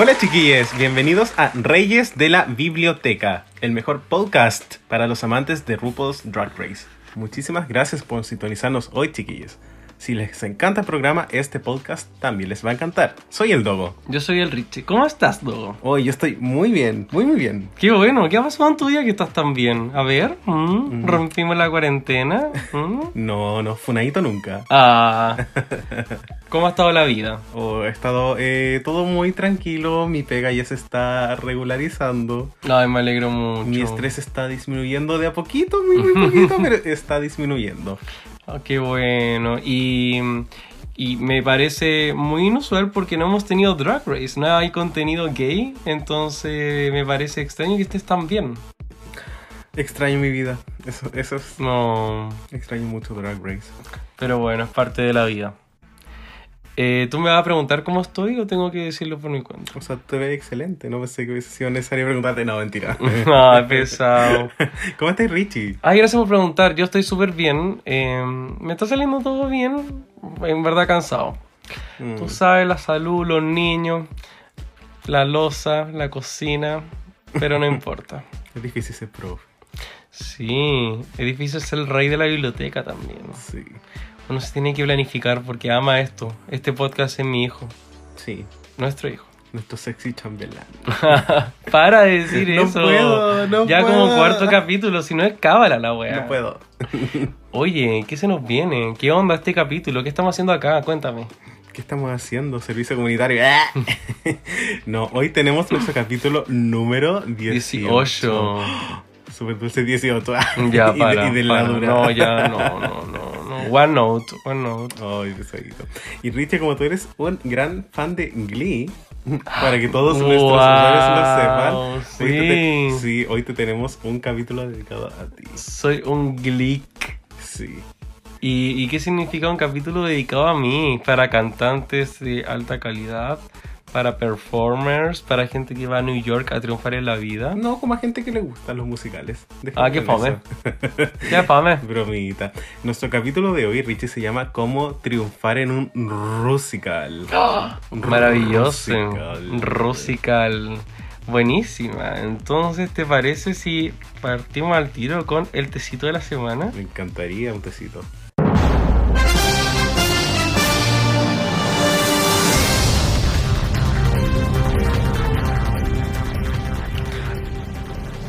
Hola chiquillos, bienvenidos a Reyes de la Biblioteca, el mejor podcast para los amantes de RuPaul's Drag Race. Muchísimas gracias por sintonizarnos hoy chiquillos. Si les encanta el programa, este podcast también les va a encantar. Soy el Dogo. Yo soy el Richie. ¿Cómo estás, Dogo? Hoy yo estoy muy bien, muy muy bien. Qué bueno, ¿qué ha pasado en tu día que estás tan bien? A ver, ¿mm? ¿rompimos la cuarentena? ¿Mm? No, no, funadito nunca. Ah, ¿cómo ha estado la vida? Oh, he estado eh, todo muy tranquilo, mi pega ya se está regularizando. Ay, me alegro mucho. Mi estrés está disminuyendo de a poquito, muy, muy poquito, pero está disminuyendo. Ah, qué bueno. Y, y me parece muy inusual porque no hemos tenido Drag Race, no hay contenido gay, entonces me parece extraño que estés tan bien. Extraño mi vida, eso, eso es... No, Extraño mucho Drag Race. pero bueno, es parte de la vida. Eh, ¿Tú me vas a preguntar cómo estoy o tengo que decirlo por mi cuenta? O sea, te ve excelente, no pensé que hubiese sido necesario preguntarte. No, mentira. Ay, pesado. ¿Cómo estás, Richie? Ay, gracias por preguntar. Yo estoy súper bien. Eh, me está saliendo todo bien. En verdad cansado. Mm, Tú sabes, la salud, los niños, la loza, la cocina. Pero no importa. Es difícil ser profe. Sí, es difícil ser el rey de la biblioteca también. Sí, Uno se tiene que planificar porque ama esto. Este podcast es mi hijo, sí. nuestro hijo. Nuestro sexy chambelán. Para de decir No eso. puedo, no ya como cuarto capítulo, si no es cábala la wea. No puedo. Oye, ¿qué se nos viene? ¿Qué onda este capítulo? ¿Qué estamos haciendo acá? Cuéntame. ¿Qué estamos haciendo? Servicio comunitario. ¡Ah! no, hoy tenemos nuestro capítulo número 18. 18. Super dulce 18. Ya, Y de- para. y de para. No, ya, no, no, no, no. One note, one note. Ay, pesadito. Y Richie, como tú eres un gran fan de Glee, para que todos nuestros usuarios lo sepan, hoy te sí. sí, hoy te tenemos un capítulo dedicado a ti. Soy un geek. Sí. ¿Y, ¿Y qué significa un capítulo dedicado a mí? Para cantantes de alta calidad, para performers, para gente que va a New York a triunfar en la vida. No, como a gente que le gustan los musicales. Ah, qué eso. Ya, fame. Bromita. Nuestro capítulo de hoy, Richie, se llama Cómo triunfar en un musical. Maravilloso. Rusical. Rusical. Buenísima. Entonces, ¿te parece si partimos al tiro con el tecito de la semana? Me encantaría un tecito.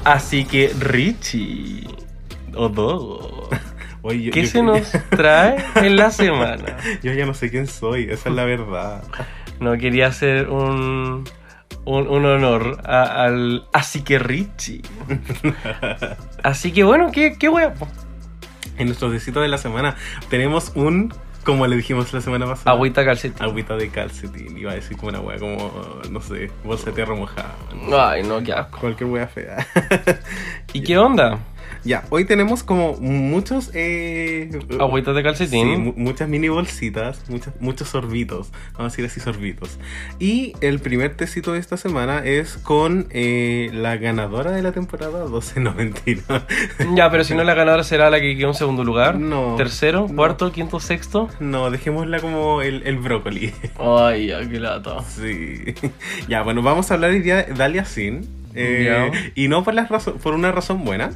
Así que, Richie, o Dogo, Oye, yo, ¿qué yo- se nos trae en la semana? Yo ya no sé quién soy, esa es la verdad. No quería hacer un, un, un honor a- al. Así que Richie. Así que bueno, ¿qué, qué? En nuestro tecito de la semana tenemos un, como le dijimos la semana pasada, Agüita calcetín. agüita de calcetín. Iba a decir como una wea, como, no sé, bolsa de tierra mojada. Ay, no, qué asco. Cualquier wea fea. ¿Y qué onda? Ya, hoy tenemos como muchos... Eh, Agüitas de Sí, calcetín. mu- muchas mini bolsitas, muchas, muchos sorbitos, vamos a decir así sorbitos. Y el primer tecito de esta semana es con eh, la ganadora de la temporada 12, no mentira. Ya, pero si no la ganadora será la que quedó en segundo lugar. No. Tercero, No. cuarto, quinto, sexto. No, dejémosla como el, el brócoli. Ay, ya, qué lata. Sí. Ya, bueno, vamos a hablar hoy día de Dalia Sin. Eh, y no por, la razón, por una razón buena.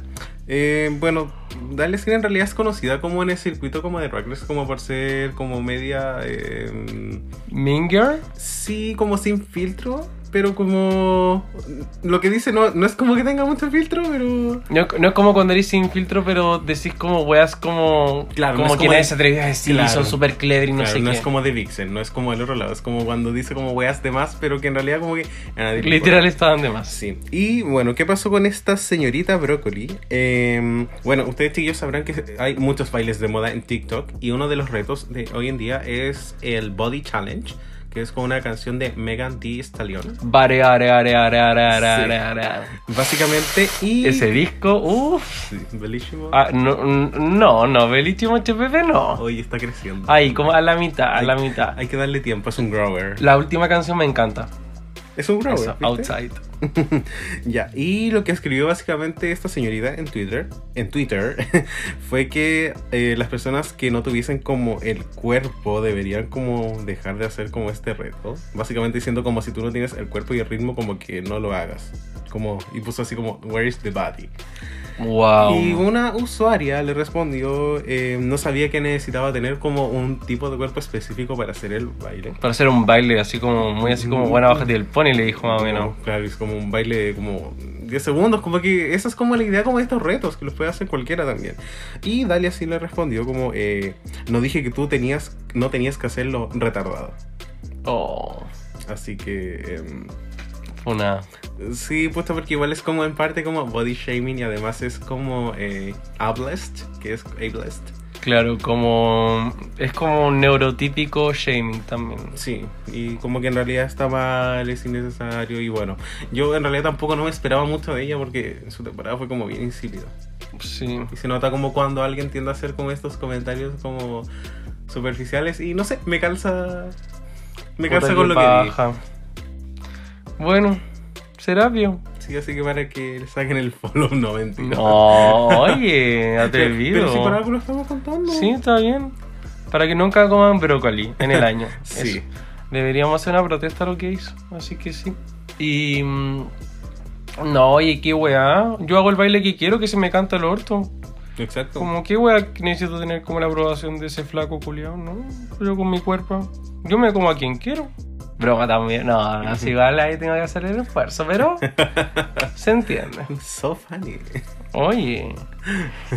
Eh, bueno, Dalia Sin en realidad es conocida como en el circuito como de Race, como por ser como media... eh, Minger. sí, como sin filtro. Pero como lo que dice no, no es como que tenga mucho filtro, pero No, no es como cuando eres sin filtro, pero decís como weas como. Claro, no como es que como nadie de- se atreve a decir, Claro. son súper clever y no claro, sé no qué. es como de Vixen, no es como el otro lado, es como cuando dice como weas de más, pero que en realidad como que a nadie le Literal estaban de más. Sí. Y bueno, ¿qué pasó con esta señorita Brócoli? Eh, bueno, ustedes chicos sabrán que hay muchos bailes de moda en TikTok y uno de los retos de hoy en día es el Body Challenge, que es con una canción de Megan Thee Stallion. Are, are, are, are. Básicamente, y... Ese disco, uff. Ah, no, no, HPP no. Hoy está creciendo. Ahí, como a la mitad, a la mitad. Hay que darle tiempo, es un grower. La última canción me encanta. Es un grower. Outside. ya, y lo que escribió básicamente esta señorita en Twitter, en Twitter, fue que eh, las personas que no tuviesen como el cuerpo deberían como dejar de hacer como este reto. Básicamente diciendo como si tú no tienes el cuerpo y el ritmo como que no lo hagas. Como, y puso así como, where is the body? Wow. Y una usuaria le respondió, eh, no sabía que necesitaba tener como un tipo de cuerpo específico para hacer el baile. Para hacer un baile así como, muy así como, buena, bájate del pony, le dijo más o menos. Como, Claro, es como un baile de como 10 segundos, como que esa es como la idea como de estos retos, que los puede hacer cualquiera también. Y Dalia sí le respondió como, eh, no dije que tú tenías, no tenías que hacerlo retardado. Oh, Así que, em, una. sí, puesto porque igual es como en parte como body shaming y además es como eh, ableist, que es ableist. Claro, como. Es como un neurotípico shaming también. Sí, y como que en realidad está mal, es innecesario y bueno, yo en realidad tampoco no me esperaba mucho de ella porque en su temporada fue como bien insípido. Sí. Y se nota como cuando alguien tiende a hacer como estos comentarios como superficiales y no sé, me calza me calza con lo que dije. Bueno, Serapio. Sí, así que para que le saquen el follow no mentira. No, oye, atrevido. Pero si por algo lo estamos contando. Sí, está bien. Para que nunca coman brócoli en el año. Sí. Eso. Deberíamos hacer una protesta a lo que hizo. Así que sí. Y. mm, No, oye, qué weá. Yo hago el baile que quiero, que se me canta el orto. Exacto. Como qué weá necesito tener como la aprobación de ese flaco culiao, ¿no? Yo con mi cuerpo. Yo me como a quien quiero. Broma también. No, así igual ahí tengo que hacer el esfuerzo, pero. se entiende. So funny. Oye.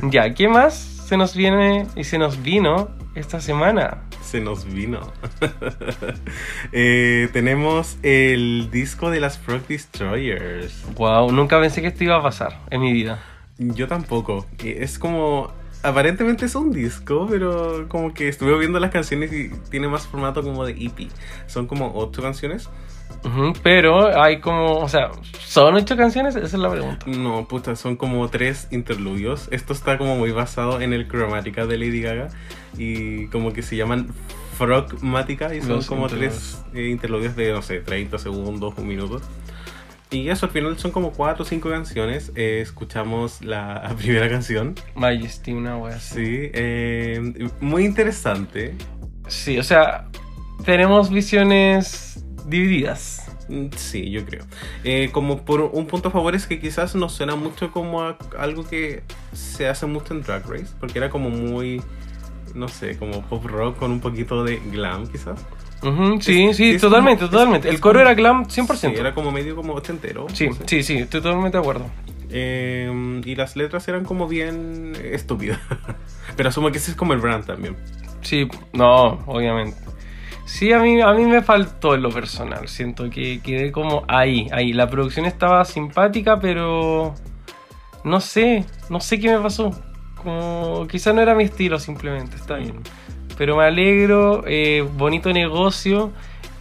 Ya, ¿qué más se nos viene y se nos vino esta semana? Se nos vino. Eh, tenemos el disco de las Frog Destroyers. Wow, nunca pensé que esto iba a pasar en mi vida. Yo tampoco. Es como. Aparentemente es un disco, pero como que estuve viendo las canciones y tiene más formato como de EP. Son como ocho canciones. Pero hay como, o sea, ¿son ocho canciones? Esa es la pregunta. No, puta, son como tres interludios. Esto está como muy basado en el Chromatica de Lady Gaga. Y como que se llaman Frogmatica y son Los como interludios. tres eh, interludios de, no sé, 30 segundos, un minuto. Y eso, al final son como cuatro o cinco canciones. Eh, escuchamos la primera canción. Majesty, una wea. Sí, eh, muy interesante. Sí, o sea, tenemos visiones divididas. Mm, Sí, yo creo. Eh, como por un punto a favor es que quizás no suena mucho como a algo que se hace mucho en Drag Race, porque era como muy, no sé, como pop rock con un poquito de glam quizás. Ujú, sí, Es- sí, es totalmente, como- totalmente. es- El coro como- era glam 100%. Sí, era como medio como ochentero. Sí, no sé. sí, sí, estoy totalmente de acuerdo. Eh, y las letras eran como bien estúpidas. Pero asumo que ese es como el brand también. Sí, no, obviamente. Sí, a mí, a mí me faltó en lo personal. Siento que quedé como ahí, ahí. La producción estaba simpática, pero no sé, no sé qué me pasó. Como quizás no era mi estilo simplemente, está bien. Pero me alegro, eh, bonito negocio.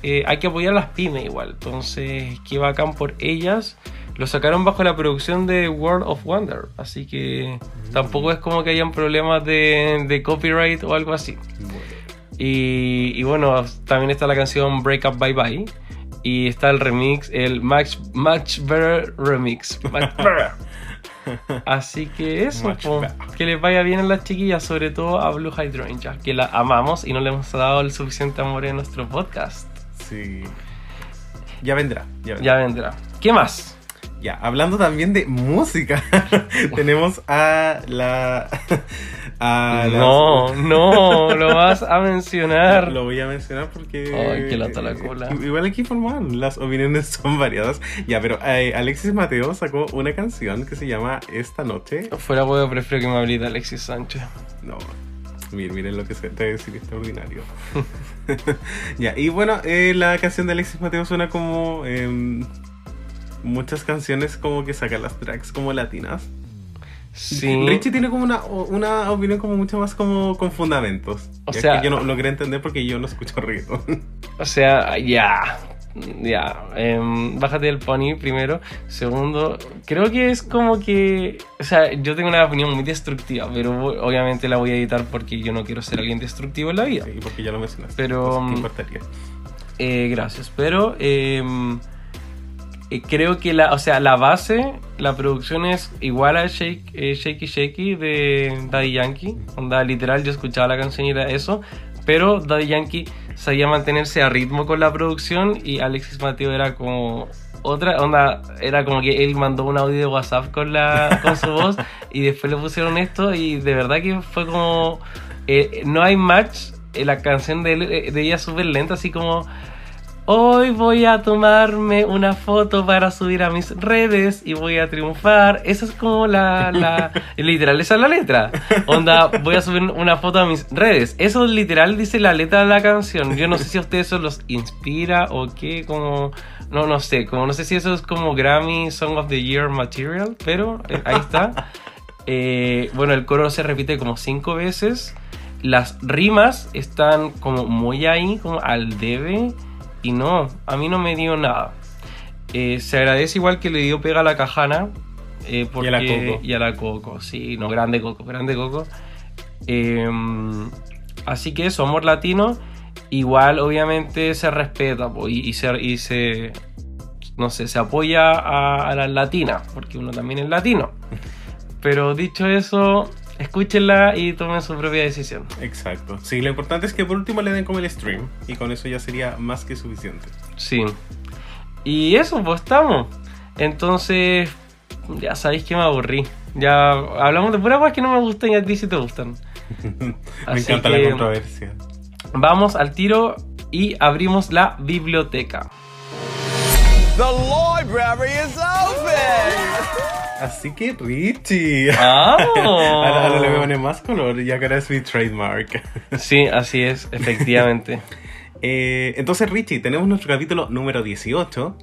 eh, hay que apoyar a las pymes igual. Entonces, qué bacán por ellas. Lo sacaron bajo la producción de World of Wonder. Así que tampoco es como que hayan problemas de, de copyright o algo así. Bueno. Y, y bueno, también está la canción Break Up Bye Bye. Y está el remix, el Much, Much Better Remix. Much better. Así que eso, po, que les vaya bien a las chiquillas, sobre todo a Blue Hydrangea, que la amamos y no le hemos dado el suficiente amor en nuestro podcast. Sí. Ya vendrá. Ya vendrá. Ya vendrá. ¿Qué más? Ya, hablando también de música, tenemos a la a las- No, no, lo vas a mencionar. Lo voy a mencionar porque. Ay, que lata la cola. Igual aquí formal, las opiniones son variadas. Ya, pero eh, Alexis Mateo sacó una canción que se llama Esta Noche. Fuera huevo, prefiero que me hable de Alexis Sánchez. No, miren, miren lo que se te decir extraordinario. ya, y bueno, eh, la canción de Alexis Mateo suena como. em, muchas canciones como que sacan las tracks como latinas. Sí. Richie tiene como una, una opinión como mucho más como con fundamentos. O Ya sea- que yo no lo quería entender porque yo no escucho reggaeton. O sea, ya. Ya. em, bájate del pony primero. Segundo, creo que es como que. O sea, yo tengo una opinión muy destructiva, pero obviamente la voy a editar porque yo no quiero ser alguien destructivo en la vida. Sí, porque ya lo mencionaste. Pero, Entonces, ¿qué mm, importaría? Eh, gracias. Pero em, eh, creo que la, o sea, la base, la producción es igual a Shake, eh, Shaky Shaky de Daddy Yankee. Onda, literal, yo escuchaba la canción y era eso. Pero Daddy Yankee sabía mantenerse a ritmo con la producción y Alexis Mateo era como otra onda, era como que él mandó un audio de WhatsApp con, la, con su voz y después le pusieron esto y de verdad que fue como... eh, no hay match, eh, la canción de, él, eh, de ella es súper lenta, así como... Hoy voy a tomarme una foto para subir a mis redes y voy a triunfar. Esa es como la, la literal, esa es la letra. Onda, voy a subir una foto a mis redes. Eso literal dice la letra de la canción. Yo no sé si a ustedes eso los inspira o qué, como no no sé, como no sé si eso es como Grammy Song of the Year material, pero eh, ahí está. Eh, bueno, el coro se repite como cinco veces. Las rimas están como muy ahí, como al debe. Y no, a mí no me dio nada. Eh, se agradece igual que le dio pega a la cajana. eh, porque, Y a la Coco. y a la Coco, sí, no, grande Coco, grande Coco. Eh, así que eso, amor latino. Igual, obviamente, se respeta po, y, y se, y se. No sé, se apoya a, a las latinas, porque uno también es latino. Pero dicho eso, escúchenla y tomen su propia decisión. Exacto. Sí, lo importante es que por último le den como el stream. Y con eso ya sería más que suficiente. Sí. Y eso, pues estamos. Entonces, ya sabéis que me aburrí. Ya hablamos de puras cosas que no me gustan y a ti sí te gustan. Me Así encanta que- la controversia. Vamos al tiro y abrimos la biblioteca. The library is open! Así que Richie. ¡Ah! ahora, ahora le voy a poner más color, ya que ahora es mi trademark. Sí, así es, efectivamente. Eh, entonces, Richie, tenemos nuestro capítulo número 18,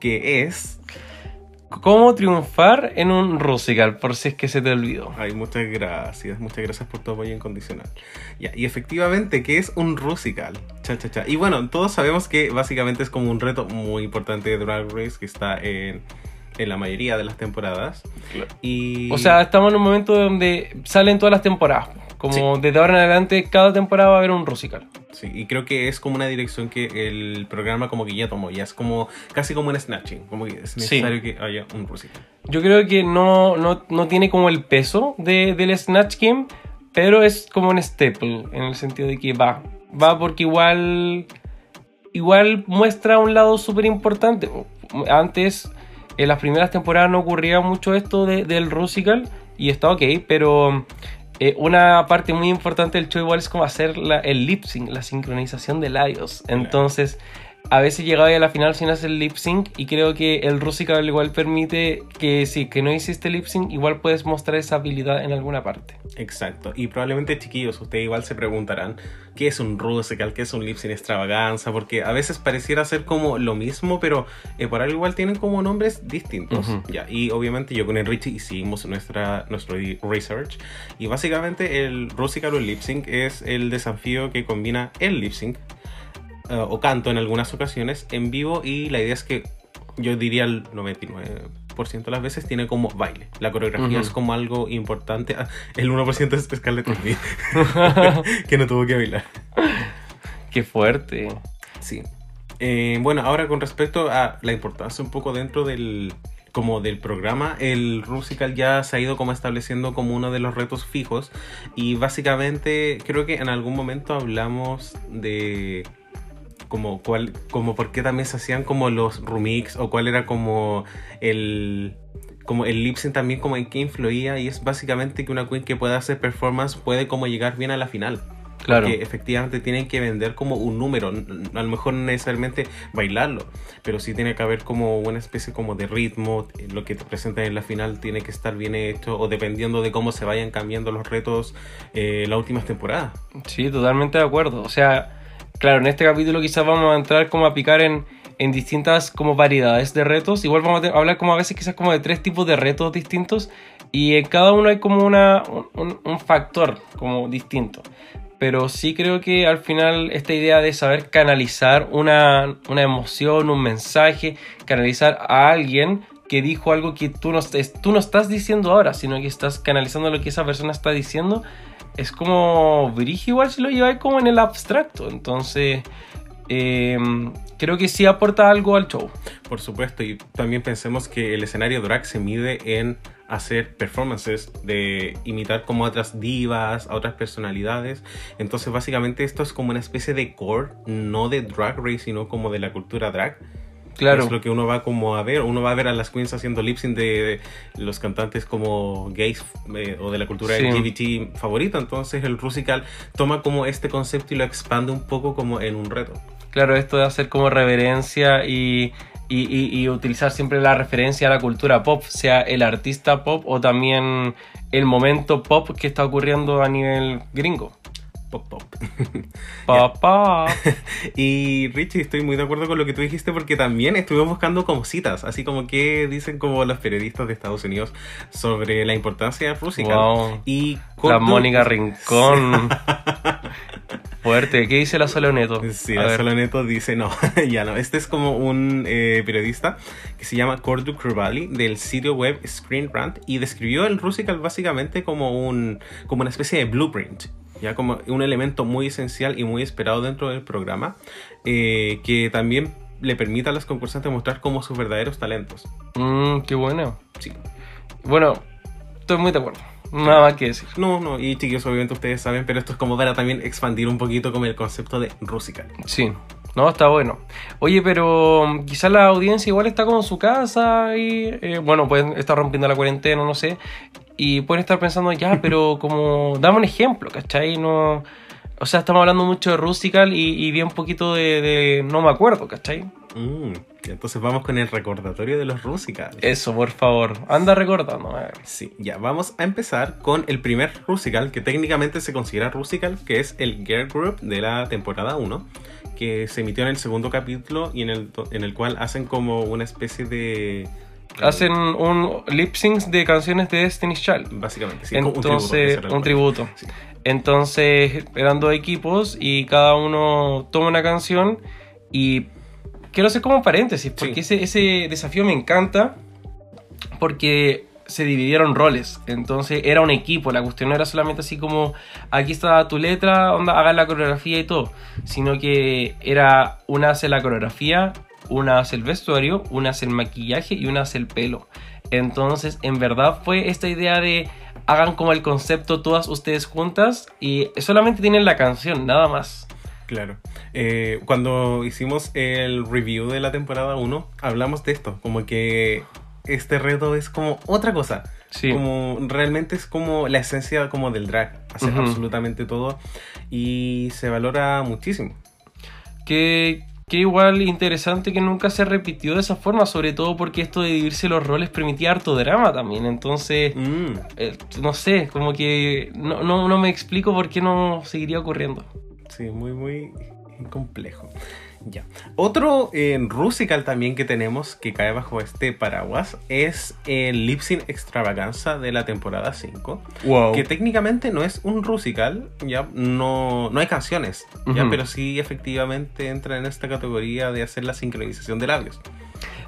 que es... ¿Cómo triunfar en un Rusical? Por si es que se te olvidó. Ay, muchas gracias, muchas gracias por tu apoyo incondicional. Ya, y efectivamente, ¿qué es un Rusical? Cha, cha, cha. Y bueno, todos sabemos que básicamente es como un reto muy importante de Drag Race que está en, en la mayoría de las temporadas. Y... O sea, estamos en un momento donde salen todas las temporadas. Como desde ahora en adelante, cada temporada va a haber un Rusical. Sí, y creo que es como una dirección que el programa como que ya tomó, ya es como casi como un snatching, como que es necesario que haya un Rusical. Yo creo que no, no, no tiene como el peso de, del Snatch Game, pero es como un staple, en el sentido de que va. Va porque igual, igual muestra un lado súper importante. Antes, en las primeras temporadas no ocurría mucho esto de- del Rusical, y está ok, pero eh, una parte muy importante del show igual es como hacer la- el lip sync, la sincronización de labios. Entonces, a veces llegaba a la final sin hacer lip sync y creo que el Rusical igual permite que si que no hiciste lip sync, igual puedes mostrar esa habilidad en alguna parte. Exacto, y probablemente chiquillos, ustedes igual se preguntarán qué es un Rusical, qué es un lip sync extravaganza, porque a veces pareciera ser como lo mismo, pero eh, por algo igual tienen como nombres distintos. Ya, y obviamente yo con el Richie hicimos nuestra, nuestro research, y básicamente el Rusical o el lip sync es el desafío que combina el lip sync eh, o canto en algunas ocasiones en vivo, y la idea es que yo diría el 99% de las veces tiene como baile. La coreografía es como algo importante. Ah, El 1% es Scarlett O'Neal, que no tuvo que bailar. Qué fuerte. Sí. Eh, bueno, ahora con respecto a la importancia un poco dentro del como del programa, el Rusical ya se ha ido como estableciendo como uno de los retos fijos y básicamente creo que en algún momento hablamos de como cuál, como por qué también se hacían como los remix o cuál era como el como el lip sync también como en qué influía y es básicamente que una queen que pueda hacer performance puede como llegar bien a la final. Claro. Que efectivamente tienen que vender como un número, a lo mejor no necesariamente bailarlo, pero sí tiene que haber como una especie como de ritmo, eh, lo que te presentan en la final tiene que estar bien hecho o dependiendo de cómo se vayan cambiando los retos eh, las últimas temporadas. Sí, totalmente de acuerdo. O sea, claro, en este capítulo quizás vamos a entrar como a picar en, en distintas como variedades de retos. Igual vamos a hablar como a veces quizás como de tres tipos de retos distintos y en cada uno hay como una, un, factor como distinto. Pero sí creo que al final esta idea de saber canalizar una, una emoción, un mensaje, canalizar a alguien que dijo algo que tú no, tú no estás diciendo ahora, sino que estás canalizando lo que esa persona está diciendo, es como brígido igual si lo lleváis como en el abstracto. Entonces, eh, creo que sí aporta algo al show. Por supuesto, y también pensemos que el escenario drag se mide en hacer performances, de imitar como a otras divas, a otras personalidades. Entonces, básicamente esto es como una especie de core, no de drag race, sino como de la cultura drag. Claro, Es lo que uno va como a ver. Uno va a ver a las queens haciendo lip sync de, los cantantes como gays eh, o de la cultura Sí. LGBT favorita. Entonces el Rusical toma como este concepto y lo expande un poco como en un reto. claro, esto de hacer como reverencia y, y, y- y utilizar siempre la referencia a la cultura pop, sea el artista pop o también el momento pop que está ocurriendo a nivel gringo. Pop, pop. Papá. Y Richie, estoy muy de acuerdo con lo que tú dijiste porque también estuvimos buscando como citas, así como que dicen como los periodistas de Estados Unidos sobre la importancia de Rusical. Wow. Y La Mónica Rincón. Fuerte. ¿Qué dice la Soloneto? Sí, A la ver. Soloneto dice no, ya no. Este es como un eh, periodista que se llama Cordu Curvali del sitio web Screen Rant y describió el Rusical básicamente como un como una especie de blueprint, ya como un elemento muy esencial y muy esperado dentro del programa eh, que también le permite a los concursantes mostrar como sus verdaderos talentos. Mm, qué bueno. Sí. Bueno, estoy muy de acuerdo. Nada más que decir. No, no, y chicos, obviamente ustedes saben, pero esto es como para también expandir un poquito como el concepto de Rusical. Sí. No, está bueno. Oye, pero mm, quizás la audiencia igual está como en su casa y, eh, bueno, pueden estar rompiendo la cuarentena, no sé. Y pueden estar pensando, ya, pero como, dame un ejemplo, ¿cachai? No, o sea, estamos hablando mucho de Rusical y, y bien poquito de, de no me acuerdo, ¿cachai? Mm, entonces vamos con el recordatorio de los Rusicals. Eso, por favor. Anda recordando. a ver. Sí, ya vamos a empezar con el primer Rusical, que técnicamente se considera Rusical, que es el Girl Group de la temporada 1, que se emitió en el segundo capítulo y en el, en el cual hacen como una especie de... Hacen un lip sync de canciones de Destiny's Child. Básicamente, sí, Entonces, un tributo. un tributo. Sí. Entonces, eran dos equipos y cada uno toma una canción y quiero hacer como un paréntesis, porque ese, ese desafío me encanta porque se dividieron roles, entonces era un equipo, la cuestión no era solamente así como aquí está tu letra, onda, hagan la coreografía y todo, sino que era una hace la coreografía, una hace el vestuario, una hace el maquillaje y una hace el pelo. Entonces, en verdad fue esta idea de hagan como el concepto todas ustedes juntas y solamente tienen la canción, nada más. Claro. Eh, cuando hicimos el review de la temporada 1, hablamos de esto, como que este reto es como otra cosa. Sí. Como realmente es como la esencia como del drag, hacer absolutamente todo y se valora muchísimo. Que, que igual interesante que nunca se repitió de esa forma, sobre todo porque esto de dividirse los roles permitía harto drama también. Entonces, Mm. eh, no sé, como que no, no, no me explico por qué no seguiría ocurriendo. Sí, muy, muy complejo. Ya. Otro eh, Rusical también que tenemos que cae bajo este paraguas es el Lip Sync Extravaganza de la temporada 5. Wow. Que técnicamente no es un Rusical, ya no, no hay canciones, ya, Ujú. pero sí efectivamente entra en esta categoría de hacer la sincronización de labios.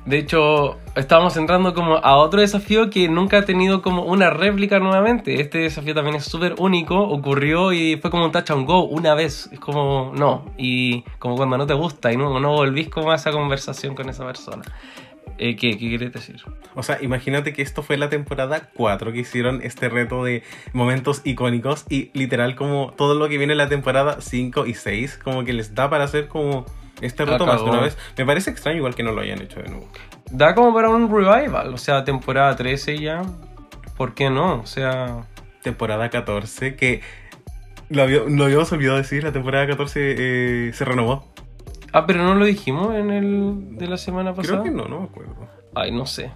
De hecho, estábamos entrando como a otro desafío que nunca ha tenido como una réplica nuevamente. Este desafío también es súper único, ocurrió y fue como un touch and go una vez. Es como, no, y como cuando no te gusta y no, no volvís como a esa conversación con esa persona. Eh, ¿qué, ¿Qué quieres decir? O sea, imagínate que esto fue la temporada 4 que hicieron este reto de momentos icónicos y literal como todo lo que viene en la temporada 5 y 6 como que les da para hacer como Este reto más de una vez. Me parece extraño igual que no lo hayan hecho de nuevo. Da como para un revival, o sea, temporada 13 ya. ¿Por qué no? O sea, Temporada 14, que lo, había- lo habíamos olvidado decir, la temporada 14 eh, se renovó. ah, pero no lo dijimos en el de la semana pasada. Creo que no, no me acuerdo. Ay, no sé.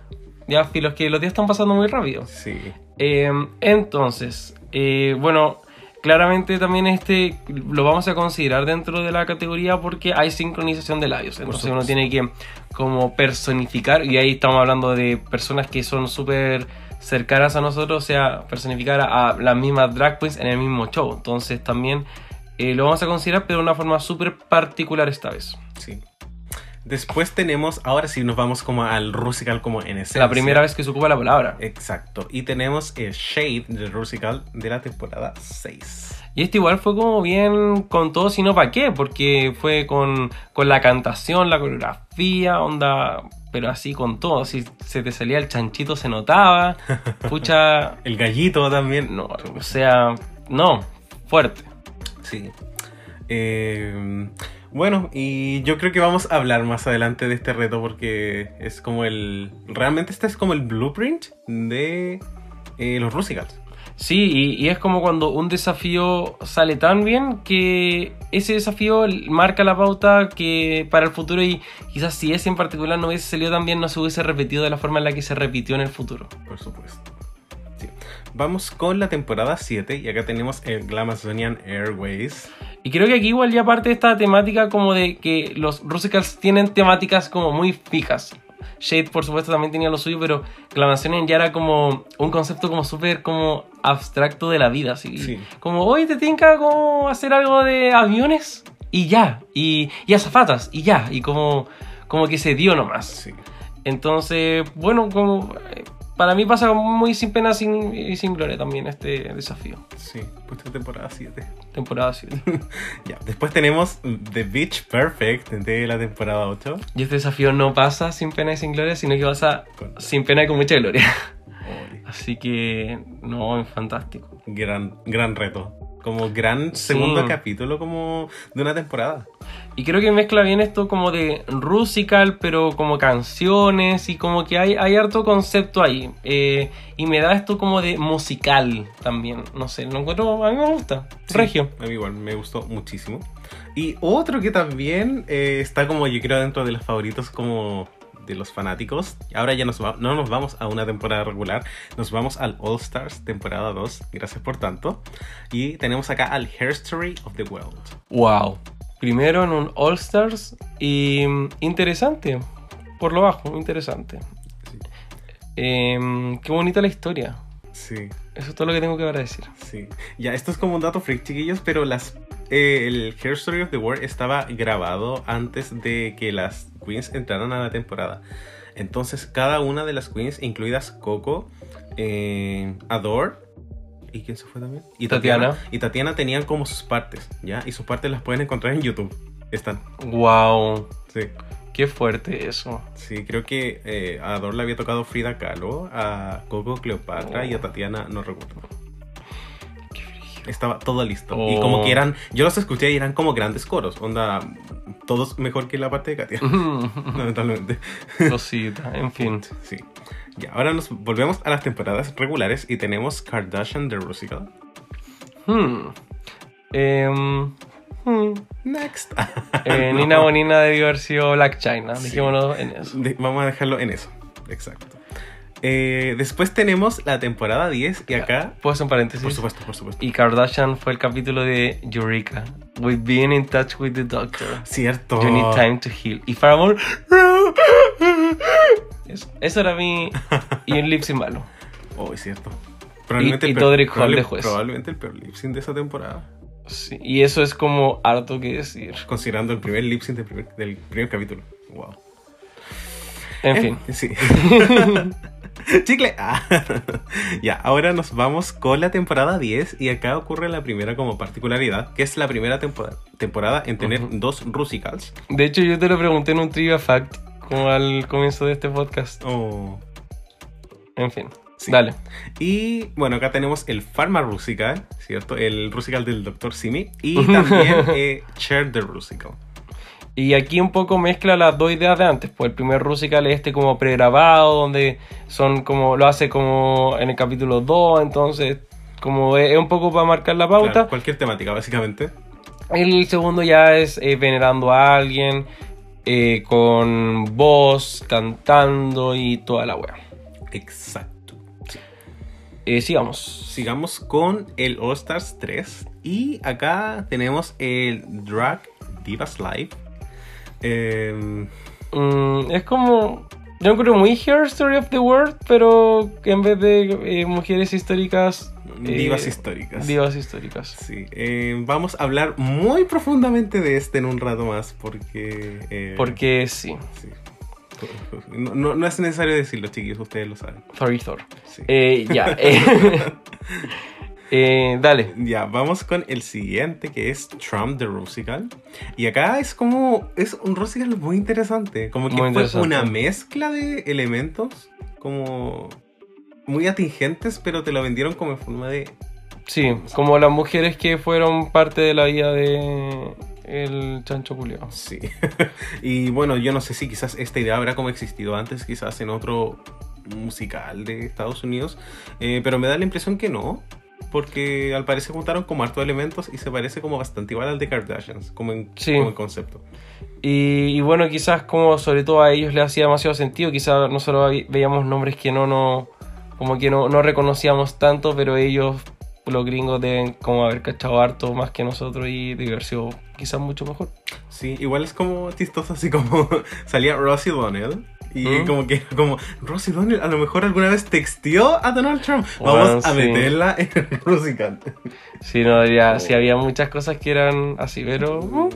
Ya, filo, es que los días están pasando muy rápido. Sí. Eh, entonces, eh, bueno, claramente también este lo vamos a considerar dentro de la categoría porque hay sincronización de labios. Entonces uno tiene que como personificar, y ahí estamos hablando de personas que son súper cercanas a nosotros, o sea, personificar a, a las mismas drag queens en el mismo show. Entonces también eh, lo vamos a considerar, pero de una forma súper particular esta vez. Sí. Después tenemos, ahora sí nos vamos como al Rusical como en esencia. La primera vez que se ocupa la palabra. Exacto. Y tenemos el Shade del Rusical de la temporada 6. Y este igual fue como bien con todo, sino para qué, porque fue con, con la cantación, la coreografía, onda, pero así con todo. Si se te salía el chanchito, se notaba. Pucha, El gallito también. no, o sea, no, fuerte. Sí. Eh, bueno, y yo creo que vamos a hablar más adelante de este reto porque es como el... Realmente este es como el blueprint de eh, los Rusicals. Sí, y, y es como cuando un desafío sale tan bien que ese desafío marca la pauta que para el futuro y quizás si ese en particular no hubiese salido tan bien no se hubiese repetido de la forma en la que se repitió en el futuro. Por supuesto. Sí. Vamos con la temporada 7 y acá tenemos el Glamazonian Airways. Y creo que aquí igual ya parte de esta temática como de que los Rusicals tienen temáticas como muy fijas. Shade por supuesto también tenía lo suyo, pero Clamación ya era como un concepto como súper como abstracto de la vida, así. Sí. Como, hoy te tinca como hacer algo de aviones y ya, y, y azafatas y ya, y como, como que se dio nomás. Sí. Entonces, bueno, como para mí pasa muy sin pena sin, y sin gloria también este desafío. Sí, puesta temporada 7. Temporada 7. Ya, después tenemos The Beach Perfect de la temporada 8. Y este desafío no pasa sin pena y sin gloria, sino que pasa sin pena y con mucha gloria. Así que, no, es fantástico. Gran, gran reto. Como gran segundo capítulo como de una temporada. Y creo que mezcla bien esto como de rusical, pero como canciones y como que hay, hay harto concepto ahí. Eh, y me da esto como de musical también. No sé, lo encuentro, a mí me gusta. Sí, Regio. A mí igual, me gustó muchísimo. Y otro que también eh, está como yo creo dentro de los favoritos como de los fanáticos. Ahora ya nos va- no nos vamos a una temporada regular, nos vamos al All Stars temporada 2. Gracias por tanto. Y tenemos acá al Hair Story of the World. Wow. Primero en un All Stars y mm, interesante. Por lo bajo, interesante. Sí. Em, qué bonita la historia. Sí. Eso es todo lo que tengo que decir. Sí. Ya, esto es como un dato freak, chiquillos, pero las, eh, el Hair Story of the World estaba grabado antes de que las queens entraran a la temporada. Entonces, cada una de las queens, incluidas Coco, eh, Adore, ¿y quién se fue también? Y Tatiana. Y Tatiana tenían como sus partes, ¿ya? Y sus partes las pueden encontrar en YouTube. Están. Wow. Sí. Qué fuerte eso. Sí, creo que eh, a Adore le había tocado Frida Kahlo, a Coco Cleopatra y a Tatiana no recuerdo. Estaba todo listo. Y Oh. como que eran, yo los escuché y eran como grandes coros. Onda, todos mejor que la parte de Katia. Lamentablemente. Cosita, en fin. Sí. Ya, ahora nos volvemos a las temporadas regulares y tenemos Kardashian The Rusical. Hmm. Em, hmm. Next. Eh, No. Nina Bonina debió haber sido Black China. Dejémoslo en eso. De- vamos a dejarlo en eso. Exacto. Eh, después tenemos la temporada 10 y acá... ¿Puedo hacer un paréntesis? Por supuesto, por supuesto. Y Kardashian fue el capítulo de Eureka. We've been in touch with the doctor. Cierto. You need time to heal. Y Faramore. Eso, eso era mi. Y un lip malo. Oh, es cierto. y el peor- Todrick Hall probable- de juez. Probablemente el peor lip de esa temporada. Sí, y eso es como harto que decir. Considerando el primer lip sync del primer, del primer capítulo. Wow. En Eh, fin. Sí. Chicle. Ah. ya, ahora nos vamos con la temporada 10 y acá ocurre la primera como particularidad, que es la primera temporada, temporada en tener dos Rusicals. De hecho, yo te lo pregunté en un trivia fact, como al comienzo de este podcast. Oh. En fin. Sí. Dale. Y bueno, acá tenemos el Pharma Rusical, ¿cierto? El Rusical del Dr. Simi. Y también eh, the Rusical. Y aquí un poco mezcla las dos ideas de antes. Pues el primer Rusical es este como pregrabado, donde son como lo hace como en el capítulo 2, entonces como es, es un poco para marcar la pauta. Claro, cualquier temática, básicamente. El segundo ya es eh, venerando a alguien eh, con voz, cantando y toda la wea. Exacto. Eh, sigamos. Sigamos con el All Stars 3. Y acá tenemos el Drag Divas Live. Em, Mm, es como. Yo creo muy Hair Story of the World, pero en vez de eh, mujeres históricas. eh, divas históricas. Divas históricas. Sí, eh, vamos a hablar muy profundamente de este en un rato más porque... Porque sí. sí. No, no- no es necesario decirlo, chiquillos, ustedes lo saben. Sorry, Thor. Sí. Eh, ya. eh, eh, dale. Ya, vamos con el siguiente que es Trump the Rusical. Y acá es como, es un Rusical muy interesante. Como que Muy fue una mezcla de elementos como muy atingentes, pero te lo vendieron como en forma de... Sí, como las mujeres que fueron parte de la vida de el chancho culiao. Sí. y bueno, yo no sé si quizás esta idea habrá como existido antes, quizás en otro musical de Estados Unidos, eh, pero me da la impresión que no. Porque al parecer juntaron como hartos elementos y se parece como bastante igual al de Kardashians, como en, Sí. como en concepto. Y, y bueno, quizás como sobre todo a ellos les hacía demasiado sentido, quizás nosotros ve- veíamos nombres que no, no como que no, no reconocíamos tanto, pero ellos, los gringos, deben como haber cachado harto más que nosotros y sido quizás mucho mejor. Sí, igual es como chistoso, así como salía Rosie Donnell. Y ¿Mm? como que como Rosie Donnell a lo mejor alguna vez texteó a Donald Trump. Bueno, Vamos a sí. meterla en el Rusical. Sí, no, ya, sí había muchas cosas que eran así, pero... uh,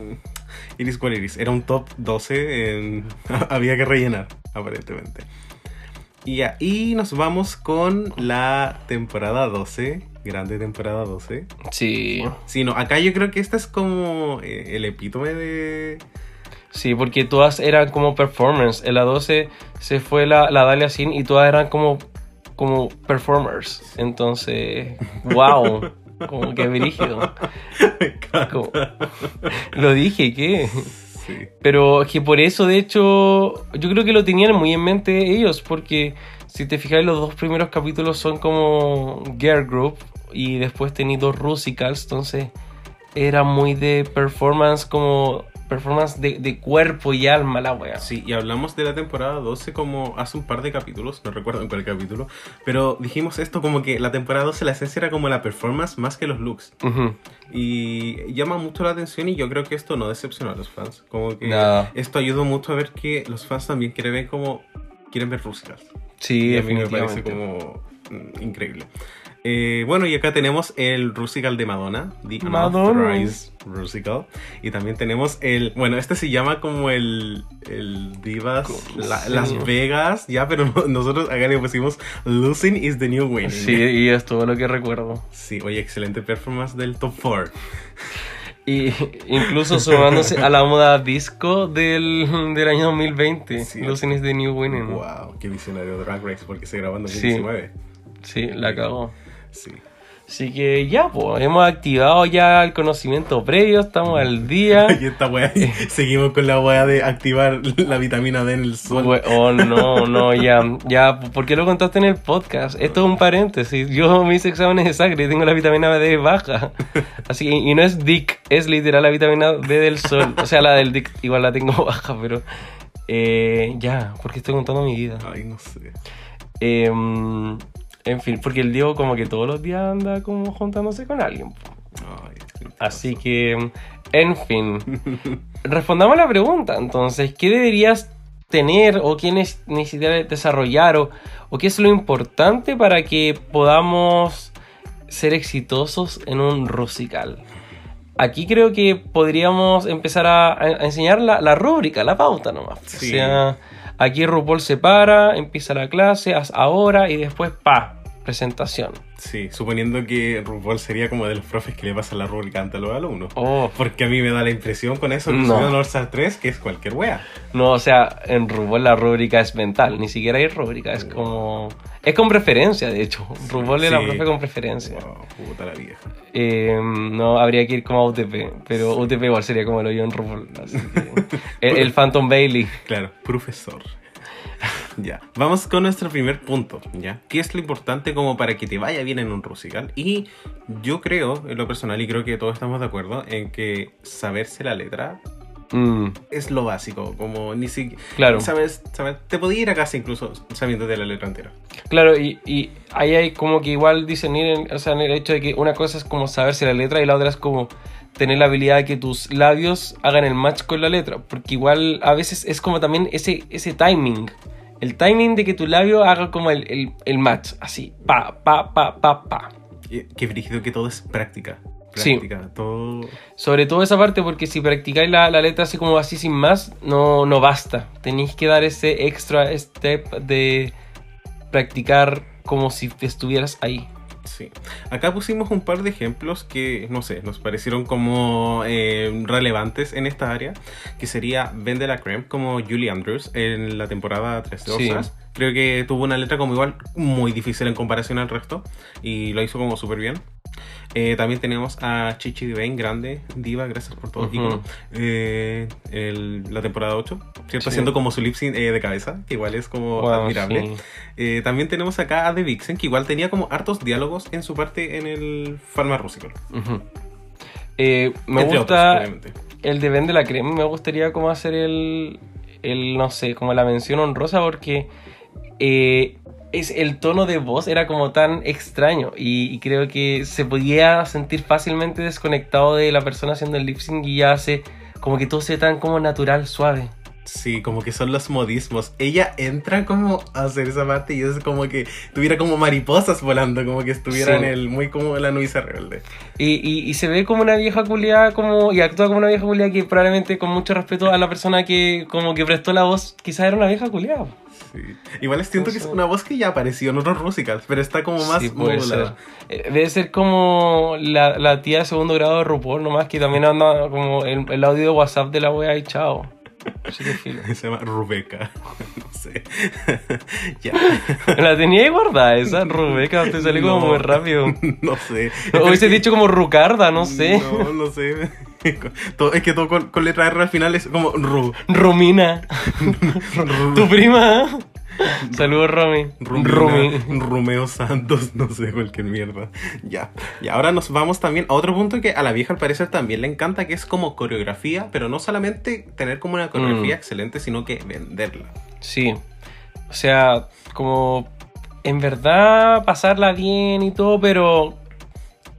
Iris cual Iris. Era un top 12. en- Había que rellenar, aparentemente. Y y nos vamos con la temporada 12. Grande temporada 12. Sí, Sí, no, acá yo creo que esta es como eh, el epítome de. sí, porque todas eran como performance. En la 12 se fue la, la Dalia Sin y todas eran como, como performers. Entonces, wow, como que brígido. Como- Lo dije, ¿qué? Sí. Pero que por eso, de hecho, yo creo que lo tenían muy en mente ellos, porque si te fijas, los dos primeros capítulos son como Girl Group y después tenéis dos Rusicals, entonces era muy de performance, como performance de, de cuerpo y alma la wea. Sí, y hablamos de la temporada 12 como hace un par de capítulos, no recuerdo en cuál capítulo, pero dijimos esto como que la temporada 12 la esencia era como la performance más que los looks. Y llama mucho la atención y yo creo que esto no decepcionó a los fans. Como que esto ayudó mucho a ver que los fans también quieren ver como quieren ver Rusicals. Sí, y a mí me parece como mm, increíble. Eh, bueno, y acá tenemos el Rusical de Madonna, The Madonna. Unauthorized Rusical. Y también tenemos el, bueno, este se llama como el, el Divas ¿Cómo La- Las? Vegas, ya, pero no- nosotros acá le pusimos Losing is the New Winning. Sí, y es todo lo que recuerdo. Sí, oye, excelente performance del top 4. Y incluso sumándose a la moda disco del, del año 2020. Sí. Losing is the new winning. Wow, qué visionario Drag Race, porque se grabó en Sí. 2019. Sí, la cagó. Sí. Así que ya, pues, hemos activado ya el conocimiento previo, estamos al día. Y esta wea, seguimos con la wea de activar la vitamina D en el sol. We- Oh, no, no, ya, ya, ¿por qué lo contaste en el podcast? Esto es un paréntesis. Yo mis exámenes de sangre tengo la vitamina D baja. Así que, y no es DIC, es literal la vitamina D del sol. O sea, la del DIC igual la tengo baja, pero. Eh, ya, porque estoy contando mi vida. Ay, no sé. Eh, en fin, porque el Diego, como que todos los días anda como juntándose con alguien. Ay, Así que, en fin, respondamos la pregunta. Entonces, ¿qué deberías tener o qué necesitas desarrollar o, o qué es lo importante para que podamos ser exitosos en un rusical? Aquí creo que podríamos empezar a, a enseñar la, la rúbrica, la pauta nomás. Sí. O sea, aquí RuPaul se para, empieza la clase, haz ahora y después pa. Presentación. Sí, suponiendo que RuPaul sería como de los profes que le pasan la rúbrica ante los alumnos. Oh, Porque a mí me da la impresión con eso que No. All Star 3 que es cualquier wea. no, o sea, en RuPaul la rúbrica es mental, ni siquiera hay rúbrica, es como... Es con preferencia, de hecho. RuPaul es la Sí. profe con preferencia. Wow, puta la vieja. Eh, no, habría que ir como a UTP, pero UTP igual sería como lo yo en RuPaul. Así que... el, el Phantom Bailey. Claro, profesor. ya, vamos con nuestro primer punto, ¿ya? ¿Qué es lo importante como para que te vaya bien en un musical? Y yo creo, en lo personal, y creo que todos estamos de acuerdo, en que saberse la letra Mm, es lo básico, como ni siquiera... Claro. Sabes, sabes, te podía ir a casa incluso sabiendo de la letra entera. Claro, y, y ahí hay como que igual discernir, en, o sea, en el hecho de que una cosa es como saberse la letra y la otra es como tener la habilidad de que tus labios hagan el match con la letra, porque igual a veces es como también ese, ese timing, el timing de que tu labio haga como el, el, el match, así, pa, pa, pa, pa, pa. Qué brígido que todo es práctica. Sí. Práctica, todo... Sobre todo esa parte, porque si practicáis la, la letra así como así sin más, no, no basta. Tenéis que dar ese extra step de practicar como si estuvieras ahí. Sí. Acá pusimos un par de ejemplos que, no sé, nos parecieron como eh, relevantes en esta área, que sería Ben de la Creme como Julie Andrews en la temporada 3 de Sí. Creo que tuvo una letra como igual muy difícil en comparación al resto y lo hizo como súper bien. Eh, también tenemos a Chichi Devane, grande diva, gracias por todo, ícono, eh, el- la temporada 8, ¿cierto? Sí. Haciendo como su lip sync eh, de cabeza, que igual es como Wow, admirable. sí. También tenemos acá a The Vixen, que igual tenía como hartos diálogos en su parte en el Pharma Rusical. Me Entre gusta otros, el de Ben de la Creme. Me gustaría como hacer el, el no sé, como la mención honrosa porque eh, es, el tono de voz era como tan extraño y, y creo que se podía sentir fácilmente desconectado de la persona haciendo el lip sync y ya hace como que todo sea tan como natural, suave. Sí, como que son los modismos. Ella entra como a hacer esa parte y es como que tuviera como mariposas volando, como que estuviera Sí. en el, muy como la Nuisa rebelde. Y, y- y se ve como una vieja culiada como, y actúa como una vieja culiada que probablemente con mucho respeto a la persona que como que prestó la voz, quizás era una vieja culiada. Sí. Igual siento que es una voz que ya apareció en otros musicals, pero está como más Sí, puede modulada. ser. Eh, Debe ser como la, la tía de segundo grado de RuPaul, nomás que también anda como el, el audio de WhatsApp de la wea y chao. Que. Se llama Rubeca. no sé. ya. La tenía guardada esa, Rebeca, te salió como muy rápido. no sé. Hubiese dicho como Rucarda, no sé. No, no sé. Todo- es que todo con, con letra R al final es como Ru. Romina. tu prima. Saludos, Romy. Rumi. Romeo Santos, no sé, cualquier mierda. Ya. Y ahora nos vamos también a otro punto que a la vieja al parecer también le encanta, que es como coreografía, pero no solamente tener como una coreografía Mm. excelente, sino que venderla. Sí. O sea, como en verdad pasarla bien y todo, pero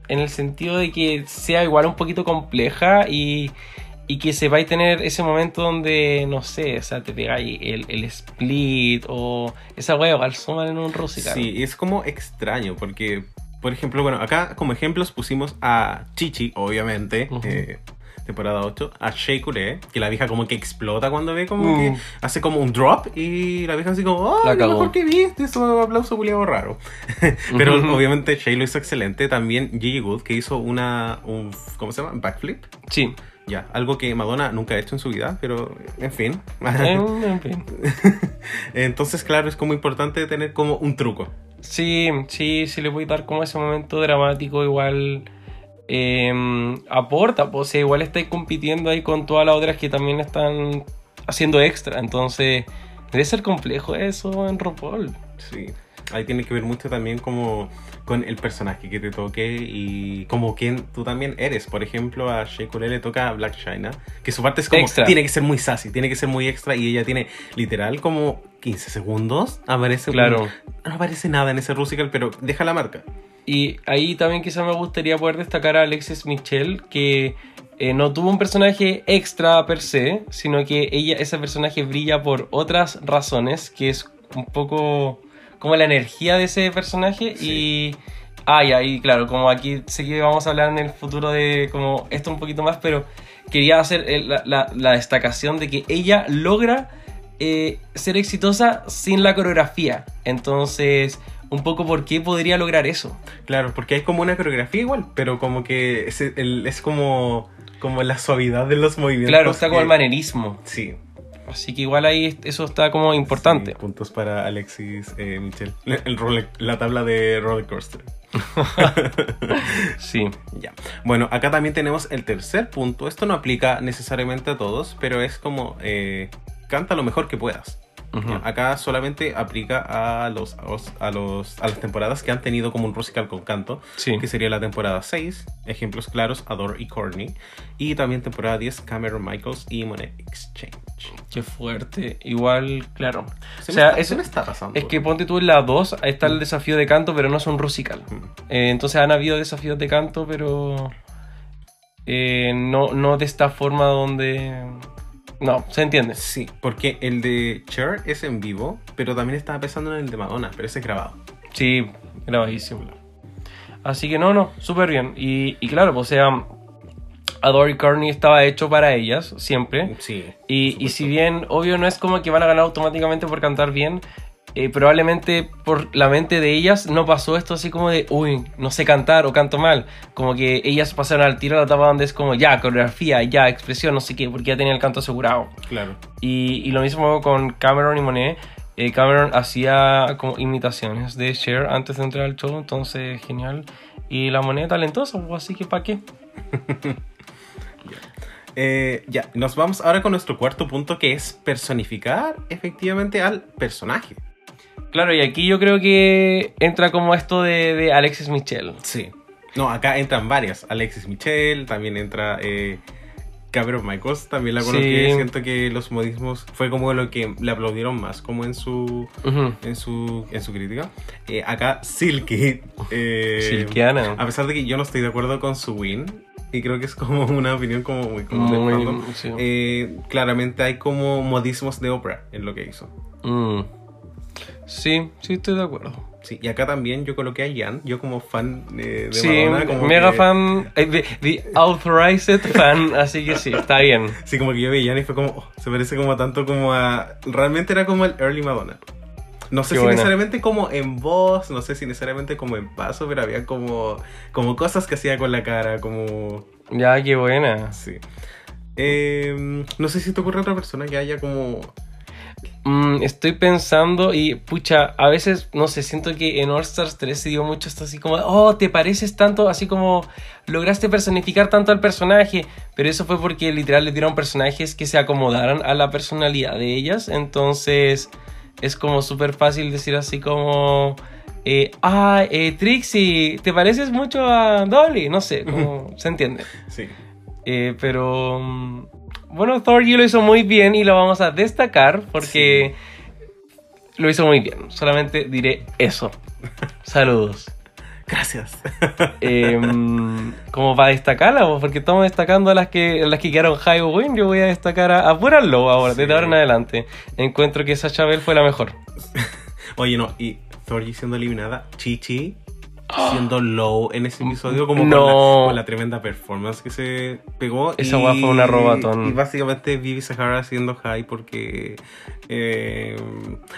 en el sentido de que sea igual un poquito compleja y, y que sepáis tener ese momento donde, no sé, o sea, te pegáis el, el split o esa wea igual suman en un rusical. Sí, es como extraño, porque, por ejemplo, bueno, acá como ejemplos pusimos a Chichi, obviamente, Ujú. eh, temporada 8, a Shea Coulee, que la vieja como que explota cuando ve como Mm. que hace como un drop y la vieja así como, oh, La lo mejor que viste, eso aplauso culiado raro. Pero obviamente Shea lo hizo excelente, también Gigi Good, que hizo una, un, ¿cómo se llama? Backflip. Sí. Ya, algo que Madonna nunca ha hecho en su vida, pero en fin. En- en fin. Entonces, claro, es como importante tener como un truco. Sí, sí, sí le voy a dar como ese momento dramático, igual eh, aporta, pues sea, igual estáis compitiendo ahí con todas las otras que también están haciendo extra, entonces debe ser complejo eso en RuPaul. Sí, ahí tiene que ver mucho también como con el personaje que te toque y como quien tú también eres. Por ejemplo, a Shea Coulee le toca a Black China, que su parte es como, Extra. tiene que ser muy sassy, tiene que ser muy extra y ella tiene literal como 15 segundos, aparece, Claro. no aparece nada en ese musical, pero deja la marca. Y ahí también quizás me gustaría poder destacar a Alexis Michelle, que eh, no tuvo un personaje extra per se, sino que ella, ese personaje brilla por otras razones, que es un poco como la energía de ese personaje y... Ah, y claro, como aquí sé que vamos a hablar en el futuro de como esto un poquito más, pero quería hacer el- la, la- la destacación de que ella logra eh, ser exitosa sin la coreografía. Entonces, un poco por qué podría lograr eso. Claro, porque hay como una coreografía igual, pero como que es, el- es como, como la suavidad de los movimientos. Claro, está como el manerismo. Sí. Así que igual ahí eso está como importante. Sí, puntos para Alexis eh, Michel. El la tabla de roller coaster. Sí. Ya. Bueno, acá también tenemos el tercer punto. Esto no aplica necesariamente a todos, pero es como eh, canta lo mejor que puedas. Ujú. Ya, Acá solamente aplica a los, a los a los a las temporadas que han tenido como un musical con canto, Sí. que sería la temporada 6, ejemplos claros, Adore y Courtney, y también temporada 10, Cameron Michaels y Monet Exchange. Qué fuerte. Igual, claro. Se o me sea, está- eso se me está pasando. Es que ponte tú en la 2, ahí está el desafío de canto, pero no es un rusical. Mm. Eh, entonces han habido desafíos de canto, pero eh, no, no de esta forma donde... No, se entiende. Sí, porque el de Cher es en vivo, pero también estaba pensando en el de Madonna, pero ese es grabado. Sí, grabadísimo. Así que no, no, súper bien. Y, y claro, pues, o sea, Adore y Courtney estaba hecho para ellas, siempre. Sí. Y, y si bien, obvio, no es como que van a ganar automáticamente por cantar bien, eh, probablemente por la mente de ellas no pasó esto así como de, uy, no sé cantar o canto mal. Como que ellas pasaron al tiro a la etapa donde es como, ya, coreografía, ya, expresión, no sé qué, porque ya tenía el canto asegurado. Claro. Y, y lo mismo con Cameron y Monet. Eh, Cameron hacía como imitaciones de Cher antes de entrar al show, entonces genial. Y la Monet talentosa, pues, así que ¿para qué? Eh, ya, nos vamos ahora con nuestro cuarto punto que es personificar efectivamente al personaje. Claro, y aquí yo creo que entra como esto de, de Alexis Michel. Sí. No, acá entran varias. Alexis Michel, también entra eh, Cameron Michaels, también la coloqué. Sí. Siento que los modismos fue como lo que le aplaudieron más, como en su en su, en su crítica. Eh, acá Silky. eh, Silkiana. A pesar de que yo no estoy de acuerdo con su win, y creo que es como una opinión como muy común sí. eh, claramente hay como modismos de Oprah en lo que hizo. Mm. Sí, sí, estoy de acuerdo. Sí, y acá también yo coloqué a Jan, yo como fan eh, de Sí, Madonna. Como mega que- fan, eh, the, the authorized fan, así que sí, está bien. Sí, como que yo vi a Jan y fue como, oh, se parece como tanto como a... Realmente era como el early Madonna. No sé Qué si buena. necesariamente como en voz, no sé si necesariamente como en paso, pero había como, como cosas que hacía con la cara, como... Ya, qué buena. Sí. Eh, no sé si te ocurre otra persona que haya como... Mm, estoy pensando y, pucha, a veces, no sé, siento que en All Stars 3 se dio mucho esto así como, oh, te pareces tanto, así como lograste personificar tanto al personaje, pero eso fue porque literal le dieron personajes que se acomodaran a la personalidad de ellas, entonces es como súper fácil decir así como, eh, ah, eh, Trixie, te pareces mucho a Dolly, no sé, como, se entiende. Sí. Eh, pero mm, bueno, Thorgy lo hizo muy bien y lo vamos a destacar porque lo hizo muy bien. Solamente diré eso. Saludos. Gracias. Eh, mm, como para destacarla, pues, porque estamos destacando a las que, a las que quedaron high o win, yo voy a destacar a, a pura Low ahora, Sí. desde ahora en adelante. Encuentro que Sacha Bell fue la mejor. Oye, no, y Thorgy siendo eliminada, Chichi siendo low en ese episodio, como No. con, la, con la tremenda performance que se pegó. Esa y- fue una robatón. Y básicamente Vivi Sahara siendo high porque eh,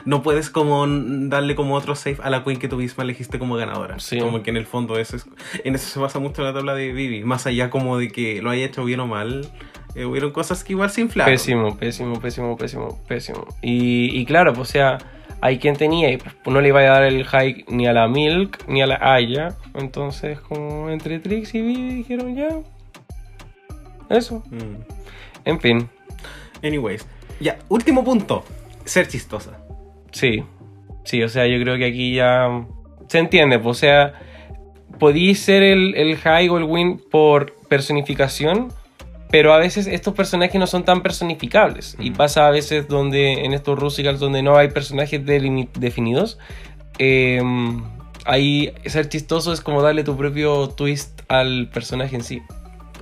no puedes como darle como otro safe a la queen que tú misma elegiste como ganadora. Sí. Como que en el fondo eso es, en eso se basa mucho la tabla de Vivi. Más allá como de que lo haya hecho bien o mal, eh, hubieron cosas que igual se inflaron. Pésimo, pésimo, pésimo, pésimo, pésimo. Y, y claro, pues o sea, hay quien tenía y pues, no le iba a dar el hike ni a la Milk ni a la Aya. Entonces, como entre Trix y Vivi dijeron ya. Eso. Mm. En fin, Anyways, ya, último punto. Ser chistosa. sí. Sí, o sea, yo creo que aquí ya se entiende. Pues, o sea, podí ser el, el high o el win por personificación. Pero a veces estos personajes no son tan personificables. Y pasa a veces donde en estos musicals donde no hay personajes definidos. eh, ahí ser chistoso es como darle tu propio twist al personaje en sí.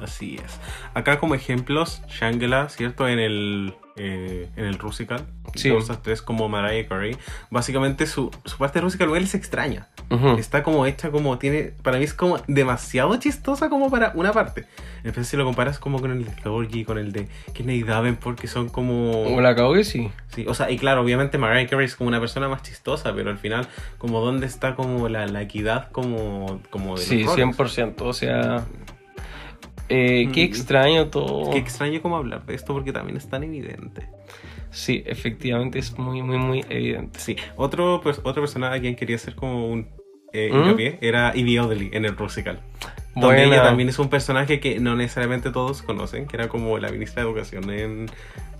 Así es. Acá como ejemplos, Shangela, ¿cierto? En el, eh, en el Rusical. Sí. Esas tres como Mariah Carey. Básicamente su, su parte Rusical igual es extraña. Ujú. Está como hecha como tiene... Para mí es como demasiado chistosa como para una parte. En especial si lo comparas como con el de Georgie, con el de Kennedy Davenport, que son como... Como la que sí. Sí, o sea, y claro, obviamente Mariah Carey es como una persona más chistosa, pero al final, como dónde está como la, la equidad como, como de Sí, los roles? 100%. O sea, eh, qué Mm. extraño todo. Qué extraño como hablar de esto porque también es tan evidente. Sí, efectivamente es muy, muy, muy evidente. Sí, otro, pues, otra persona a quien quería hacer como un eh, ¿Mm? hincapié era Evie Oddly en el Rusical. Donde Buena. ella también es un personaje que no necesariamente todos conocen, que era como la ministra de Educación en,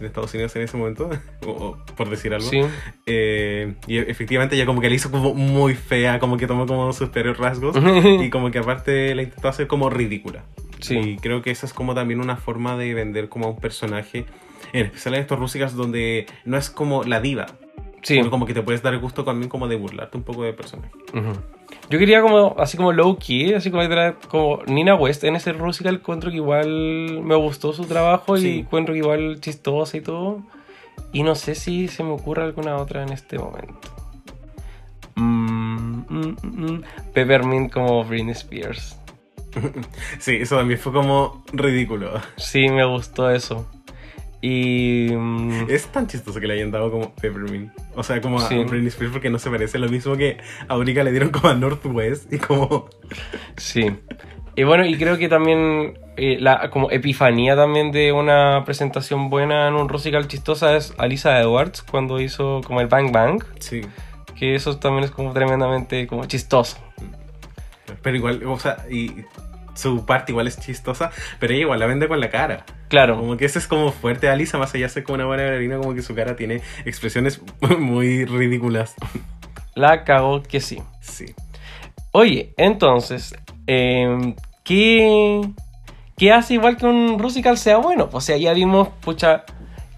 en Estados Unidos en ese momento, o- o por decir algo. Sí, Eh, y efectivamente ella como que la hizo como muy fea, como que tomó como sus peores rasgos y como que aparte la intentó hacer como ridícula. Sí. Y creo que esa es como también una forma de vender como a un personaje, en especial en estos rúsicas donde no es como la diva, sí. sino como que te puedes dar gusto también como de burlarte un poco del personaje. Ujú. Yo quería como, así como low key, así como, como Nina West en ese musical encuentro que igual me gustó su trabajo Sí. y encuentro que igual chistosa y todo. Y no sé si se me ocurre alguna otra en este momento. Mm, mm, mm. Peppermint como Britney Spears. Sí, eso también fue como ridículo. Sí, me gustó eso. Y... mm, Es tan chistoso que le hayan dado como Peppermint. O sea, como a. Britney Spears porque no se parece lo mismo que a Única le dieron como a Northwest y como... Sí. Y bueno, y creo que también eh, la como epifanía también de una presentación buena en un musical chistosa es Alisa Edwards cuando hizo como el Bang Bang, Sí. que eso también es como tremendamente como chistoso. Pero igual, o sea, y su parte igual es chistosa, pero ella igual la vende con la cara. Claro, Como que eso es como fuerte a Alisa, más allá de ser como una buena bailarina, como que su cara tiene expresiones muy ridículas. la cagó que sí. Sí. Oye, entonces, eh, ¿qué, ¿qué hace igual que un musical sea bueno? O sea, ya vimos, pucha,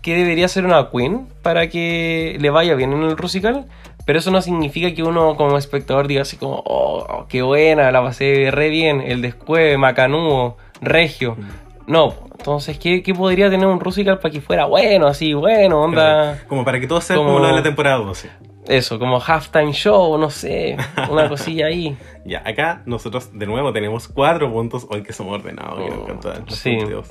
que debería ser una queen para que le vaya bien en el musical, pero eso no significa que uno como espectador diga así como, oh, oh, qué buena, la pasé re bien, el descueve, macanudo, regio. No, entonces, ¿qué, qué podría tener un musical para que fuera bueno, así, bueno, onda... Como para que todo sea como, Como- lo de la temporada 12. Eso, como halftime show, no sé, una cosilla ahí. Ya, acá nosotros de nuevo tenemos cuatro puntos hoy que somos ordenados. que nos Oh, sí. punteos.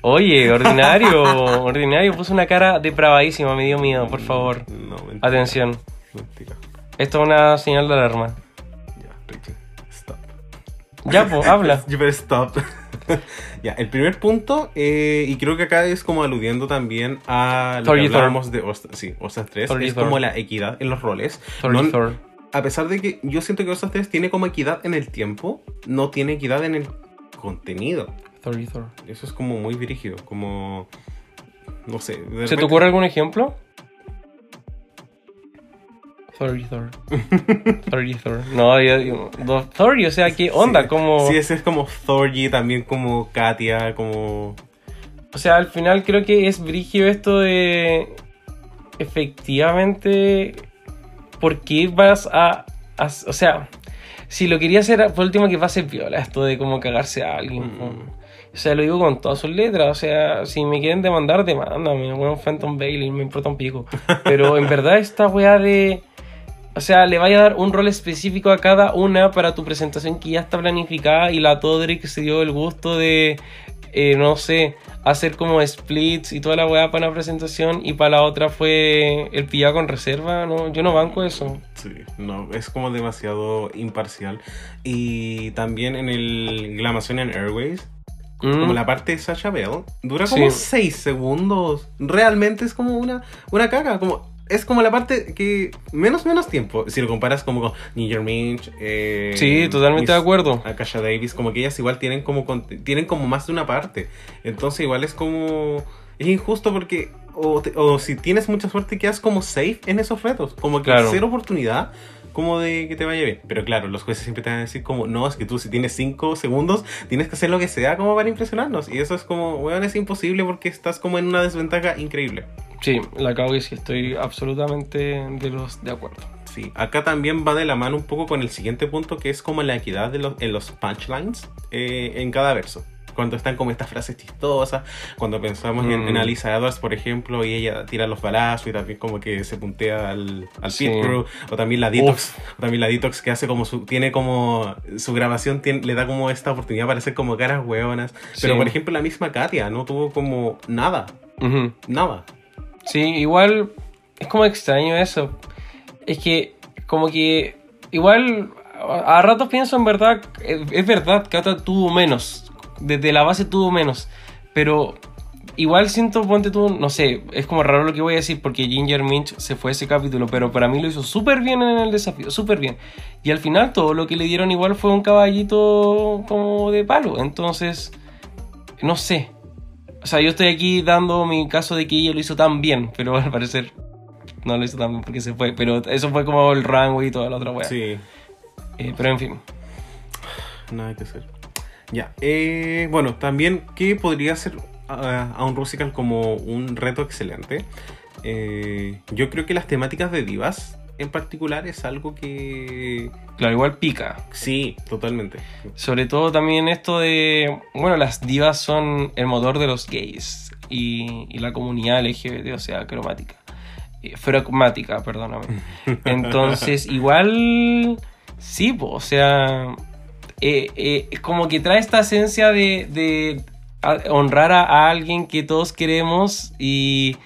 Oye, ordinario, ordinario, puso una cara depravadísima, me dio miedo, por favor. No, mentira. Atención, Mentira. esto es una señal de alarma. Ya, Richie, stop. Ya, pues, habla. You better stop. ya, el primer punto, eh, y creo que acá es como aludiendo también a lo Thor que hablábamos de Ocean, sí, Ocean 3, Thor es Thor. como la equidad en los roles. Thor No-. A pesar de que yo siento que Ocean 3 tiene como equidad en el tiempo, no tiene equidad en el contenido. Thor y Thor. Eso es como muy dirigido, como... No sé. ¿Se te ocurre algún ejemplo? Thor y Thor. Thor y Thor. No, yo digo, do- Thor, y, o sea, ¿qué onda? Sí, Como... Sí, ese es como Thorgy, también como Katia, como... O sea, al final creo que es brigio esto de. Efectivamente. ¿Por qué vas a, a- O sea, si lo quería hacer, por último, que va a ser viola esto de como cagarse a alguien. Mm. O sea, lo digo con todas sus letras. O sea, si me quieren demandar, demándame. Bueno, Phantom Bailey, me importa un pico. Pero en verdad, esta weá de. O sea, le vaya a dar un rol específico a cada una para tu presentación que ya está planificada y la Todrick se dio el gusto de, eh, no sé, hacer como splits y toda la weá para una presentación y para la otra fue el pillado con reserva, no, yo no banco eso. Sí, no, es como demasiado imparcial. Y también en el Glamazonian Airways, Mm, como la parte de Sasha Bell, dura como Sí. 6 segundos. Realmente es como una, una caga, como... Es como la parte que menos menos tiempo, si lo comparas como con Niger Minch, eh, Sí, totalmente de acuerdo. Akasha Davis, como que ellas igual tienen como tienen como más de una parte. Entonces igual es como es injusto porque o, te- o si tienes mucha suerte quedas como safe en esos retos, como que Claro. cero oportunidad como de que te vaya bien. Pero claro, los jueces siempre te van a decir como, no, es que tú si tienes 5 segundos tienes que hacer lo que sea como para impresionarnos. Y eso es como, weón, es imposible porque estás como en una desventaja increíble. Sí, la cago y sí, estoy absolutamente de los de acuerdo. Sí, acá también va de la mano un poco con el siguiente punto que es como la equidad de los, en los punchlines eh, en cada verso. Cuando están como estas frases chistosas, cuando pensamos en, Mm. en Alisa Edwards, por ejemplo, y ella tira los balazos y también como que se puntea al, al Sí. pit crew, o también la Detox, o también la Detox que hace como su, tiene como, su grabación tiene- le da como esta oportunidad para hacer como caras hueonas, pero por ejemplo la misma Katia no tuvo como nada, nada. Sí, igual es como extraño eso. Es que, como que, igual, a, ratos pienso en verdad, es, verdad que Ata tuvo menos, desde la base tuvo menos, pero igual siento, ponte tú, no sé, es como raro lo que voy a decir porque Ginger Minch se fue ese capítulo, pero para mí lo hizo súper bien en el desafío, súper bien. Y al final todo lo que le dieron igual fue un caballito como de palo, entonces, no sé. O sea, yo estoy aquí dando mi caso de que ella lo hizo tan bien, pero al parecer no lo hizo tan bien porque se fue. Pero eso fue como el rango y toda la otra wea. Sí, Eh, pero en fin. nada que hacer. Ya, eh, bueno, también, ¿qué podría ser a, a un Rusical como un reto excelente? Eh, yo creo que las temáticas de divas en particular es algo que... Claro, igual pica. Sí, totalmente. Sobre todo también esto de. Bueno, las divas son el motor de los gays y, y la comunidad LGBT, o sea, cromática. Eh, Ferocmática, perdóname. Entonces, igual. Sí, po, o sea. Eh, eh, como que trae esta esencia de, honrar a, a alguien que todos queremos y,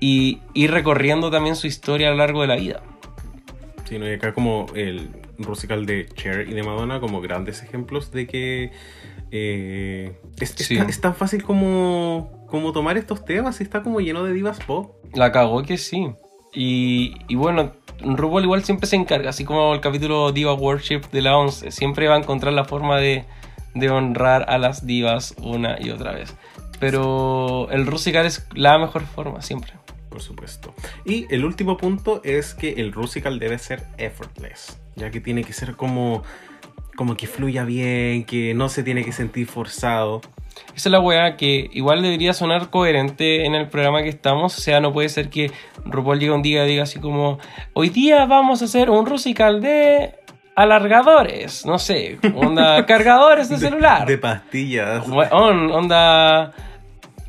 y ir recorriendo también su historia a lo largo de la vida. Sí, no, y acá como el Rusical de Cher y de Madonna como grandes ejemplos de que eh, es, tan, es tan fácil como, como tomar estos temas y está como lleno de divas pop. La cagó que sí. Y, y bueno, RuPaul igual siempre se encarga, así como el capítulo Diva Worship de la 11, siempre va a encontrar la forma de, honrar a las divas una y otra vez. Pero el Rusical es la mejor forma, siempre. Por supuesto. Y el último punto es que el Rusical debe ser effortless, ya que tiene que ser como, como que fluya bien, que no se tiene que sentir forzado. Esa es la weá que igual debería sonar coherente en el programa que estamos. O sea, no puede ser que RuPaul llegue un día y diga así como: Hoy día vamos a hacer un Rusical de alargadores. No sé, onda, cargadores de, celular. De pastillas. Onda.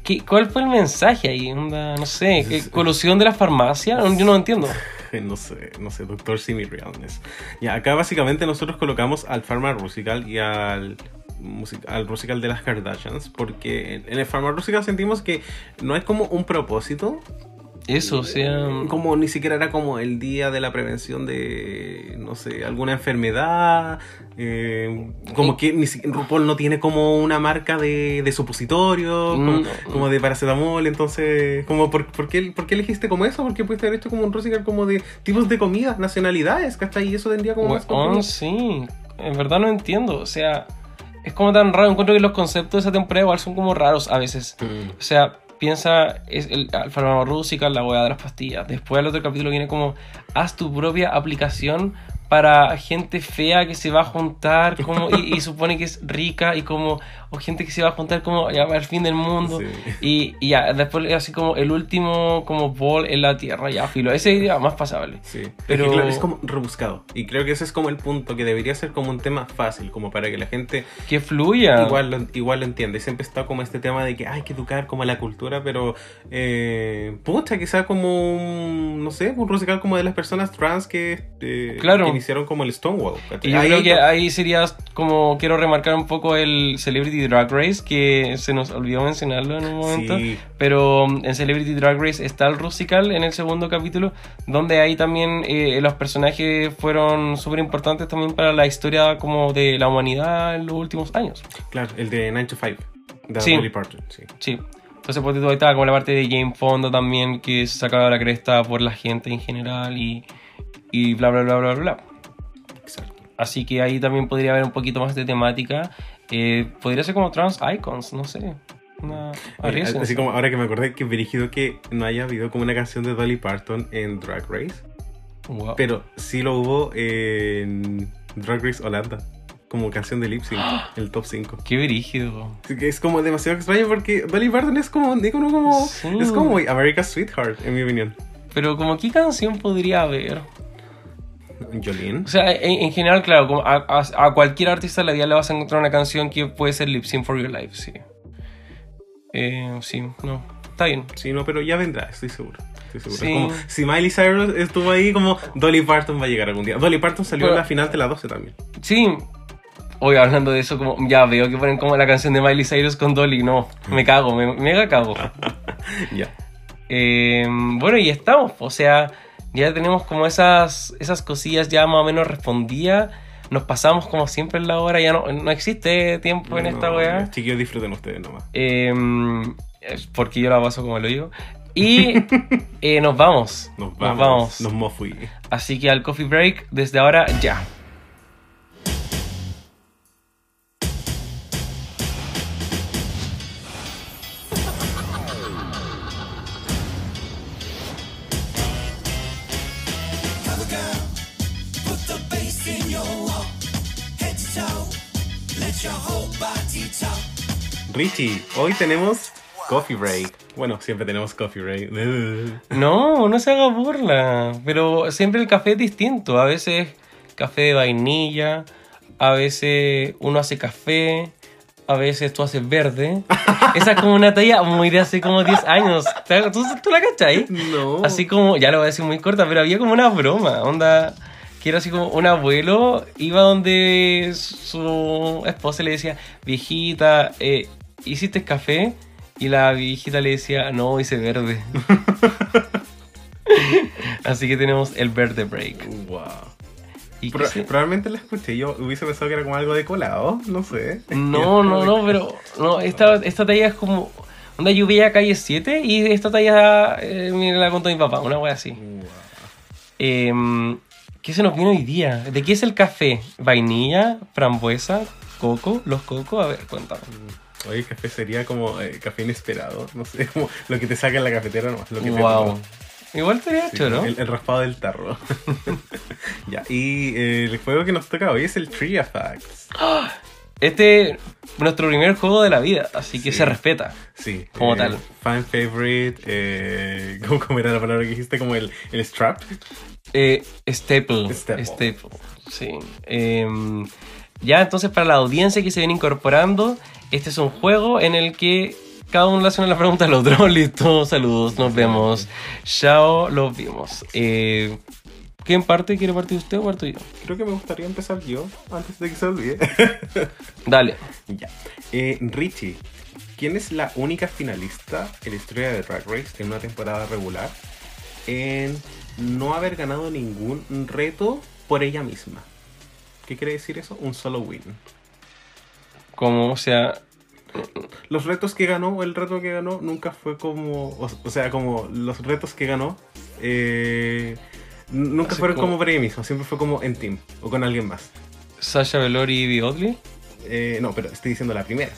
¿qué- ¿Cuál fue el mensaje ahí? Onda, no sé, ¿qué- ¿colusión de la farmacia? No, Yo no entiendo. No sé, no sé, Doctor Simi Realness. Ya, acá básicamente nosotros colocamos al Pharma Rusical y al, al Rusical de las Kardashians, porque en, el Pharma sentimos que no hay como un propósito, Eso, o sea. como ni siquiera era como el día de la prevención de, no sé, alguna enfermedad, eh, como que ni RuPaul no tiene como una marca de, de supositorio, como, Mm. como de paracetamol, entonces, como por, por, qué, ¿por qué elegiste como eso? ¿Por qué pudiste haber hecho como un Rusical como de tipos de comida, nacionalidades, ¿cachai? Y eso tendría como más contenido. sí. En verdad no entiendo. O sea, es como tan raro. Encuentro que los conceptos de esa temporada igual son como raros a veces. Mm. O sea, piensa, es el Alfa Rúsica, la hueá de las pastillas. Después el otro capítulo viene como, haz tu propia aplicación para gente fea que se va a juntar como, y, y supone que es rica y como, o gente que se va a juntar como ya, al fin del mundo. Sí. Y, y ya, después así como el último como ball en la tierra, ya, filo. Ese idea más pasable. Sí, Pero- pero es como rebuscado. Y creo que ese es como el punto, que debería ser como un tema fácil, como para que la gente Que fluya. igual, lo, igual lo entiende. Siempre está como este tema de que hay que educar como a la cultura, pero eh, pucha, que sea como un, no sé, un musical como de las personas trans que, eh, Claro. que iniciaron como el Stonewall. Y yo Ahí- creo que ahí sería como quiero remarcar un poco el Celebrity Drag Race, que se nos olvidó mencionarlo en un momento. Sí. Pero um, en Celebrity Drag Race está el Rusical en el segundo capítulo, donde ahí también eh, los personajes fueron súper importantes también para la historia como de la humanidad en los últimos años. Claro, el de 9 to 5, de Sí. Dolly Parton, sí. Sí. Entonces, por ahí estaba como la parte de Jane Fonda también, que se sacaba la cresta por la gente en general y, y bla, bla, bla, bla, bla. Exacto. Así que ahí también podría haber un poquito más de temática. Eh, podría ser como Trans Icons, no sé. Una... Así como ahora que me acordé que dirigido que no haya habido como una canción de Dolly Parton en Drag Race, Wow. pero sí lo hubo en Drag Race Holanda, como canción de lip sync, el top 5. Qué brígido. Es como demasiado extraño porque Dolly Parton es como un como. Sí. Es como America's Sweetheart, en mi opinión. Pero como qué canción podría haber. Jolene. O sea, en, en general, claro, como a, a- a cualquier artista en la vida le vas a encontrar una canción que puede ser Lip Sync for Your Life, sí. Eh, sí, no, está bien. Sí, no, pero ya vendrá, estoy seguro. Estoy seguro. Sí. Es como, si Miley Cyrus estuvo ahí, como Dolly Parton va a llegar algún día. Dolly Parton salió Pero- en la final de la 12 también. Sí, hoy hablando de eso, como ya veo que ponen como la canción de Miley Cyrus con Dolly, no, me cago, me mega cago. Ya. Eh, bueno, y estamos, o sea, ya tenemos como esas, esas cosillas ya más o menos respondidas. Nos pasamos como siempre en la hora, ya no, no existe tiempo en esta No, weá. Chiquillos, disfruten ustedes nomás. Eh, es porque yo la paso como lo digo. Y eh, nos vamos. Nos vamos. Nos mofui. Así que al coffee break, desde ahora ya. Richie, hoy tenemos coffee break. Bueno, siempre tenemos coffee break. No, no se haga burla. Pero siempre el café es distinto. A veces café de vainilla. A veces uno hace café. A veces tú haces verde. Esa es como una talla muy de hace como 10 años. ¿Tú, tú la cachai? No. Así como, ya lo voy a decir muy corta, pero había como una broma. Onda, que era así como un abuelo iba donde su esposa le decía, viejita, eh, ¿hiciste café? Y la viejita le decía, no, hice verde. así que tenemos el verde break. Wow. ¿Y qué Pro- se- Probablemente la escuché. Yo hubiese pensado que era como algo de colado. No sé. No, no, no, pero no, esta, esta talla es como... Onda, yo veía calle 7 y esta talla eh, me la contó mi papá, una wea así. Wow. Em, ¿Qué se nos viene hoy día? ¿De qué es el café? ¿Vainilla? ¿Frambuesa? ¿Coco? ¿Los cocos? A ver, cuéntame. Oye, café sería como eh, café inesperado. No sé, como lo que te saca en la cafetera nomás. Lo que te Wow. tomas. Igual Sí, hecho, ¿no? el, el raspado del tarro. ya, y eh, el juego que nos toca hoy es el Trivia Facts. Este es nuestro primer juego de la vida, así que Sí. se respeta. Sí. Como eh, tal. Fan favorite. Eh, ¿cómo, cómo era la palabra que dijiste? Como el, el strap. Eh, staple. Staple. Staple. Sí. Em, ya, entonces, para la audiencia que se viene incorporando, este es un juego en el que cada uno le hace una pregunta al otro. Listo, saludos, nos vemos. Chao, los vimos. Eh, ¿Quién parte? ¿Quiere partir usted o parto yo? Creo que me gustaría empezar yo antes de que se olvide. Dale. ya. Eh, Richie, ¿quién es la única finalista en la historia de Drag Race en una temporada regular en no haber ganado ningún reto por ella misma? ¿Qué quiere decir eso? Un solo win. Como, o sea, Los retos que ganó, el reto que ganó, nunca fue como. O, o sea, como los retos que ganó. eh, nunca Así fueron como- como, para ella misma, siempre fue como en team o con alguien más. Sasha Velour y Oddly. Eh, no, pero estoy diciendo la primera.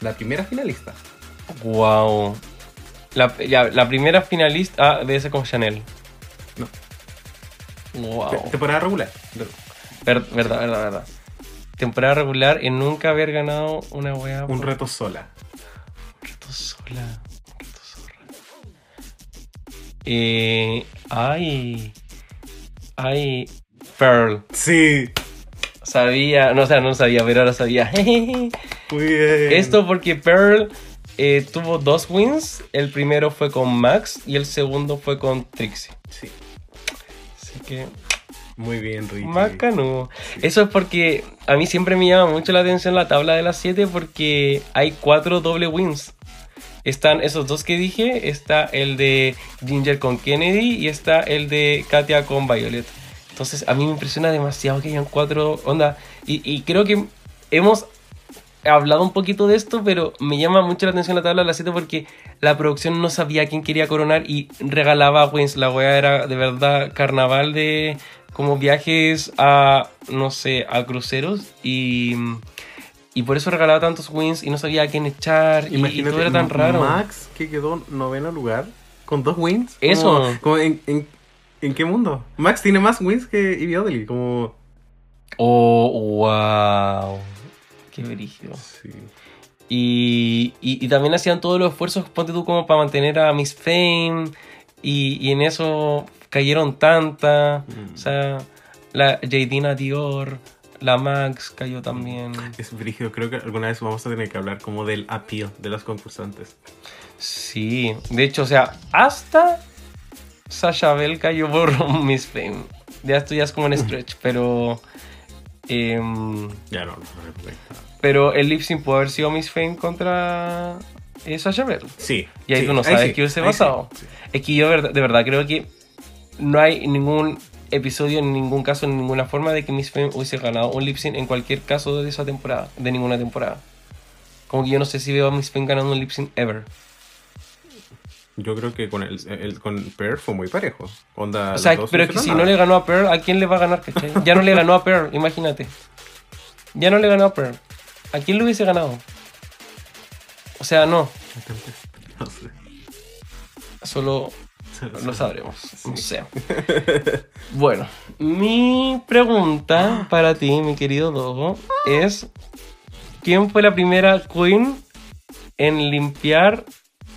La primera finalista. Wow. La, ya, la primera finalista ah, debe ser con Chanel. No. Wow. Te- Temporada regular. Ver- verdad, verdad, verdad. Temporada regular en nunca haber ganado una wea. Un por- reto sola. reto sola. un reto sola. Eh, ay. Ay. Pearl. Sí. Sabía, no, o sea, no sabía, pero ahora sabía. Muy bien. Esto porque Pearl eh, tuvo dos wins. El primero fue con Max y el segundo fue con Trixie. Sí. Así que, Muy bien, Richie. Macano. Eso es porque a mí siempre me llama mucho la atención la tabla de las 7 porque hay cuatro doble wins. Están esos dos que dije, está el de Ginger con Kennedy y está el de Katia con Violet. Entonces a mí me impresiona demasiado que hayan cuatro onda. Y, y creo que hemos hablado un poquito de esto, pero me llama mucho la atención la tabla de las 7 porque la producción no sabía quién quería coronar y regalaba wins. La wea era de verdad carnaval de como viajes a, no sé, a cruceros y, y por eso regalaba tantos wins y no sabía a quién echar y- todo era tan raro. Max, que quedó noveno lugar, con dos wins. Eso. Como, como en, en, ¿en qué mundo? Max tiene más wins que Ivy como... Oh, wow. Qué brígido. Sí. Y, y, y también hacían todos los esfuerzos, ponte tú, como para mantener a Miss Fame. Y, y en eso cayeron tantas. Mm. O sea, La Jadina Dior, la Max cayó también. Es brígido, creo que alguna vez vamos a tener que hablar como del appeal de los concursantes. Sí, de hecho, o sea, hasta Sasha Bell cayó por Miss Fame. Ya esto ya es como un stretch, pero. em, Ya no, no, pero el lip sync puede haber sido Miss Fame contra eh, Sasha Bell. Sí. Y ahí sí, tú no sabes sí, qué hubiese pasado. sí. Es que yo de verdad creo que no hay ningún episodio, en ningún caso, en ninguna forma de que Miss Fame hubiese ganado un lip sync en cualquier caso de esa temporada, de ninguna temporada. Como que yo no sé si veo a Miss Fame ganando un lip sync ever. Yo creo que con el, el- con Pearl fue muy parejo. Onda, O sea, pero es que si no le ganó a Pearl, ¿a quién le va a ganar, cachai? Ya no le ganó a Pearl, imagínate. Ya no le ganó a Pearl. ¿A quién le hubiese ganado? O sea, no. No sé. Solo. Lo sabremos. No sé. Bueno, mi pregunta para ti, mi querido Dogo, es: ¿Quién fue la primera queen en limpiar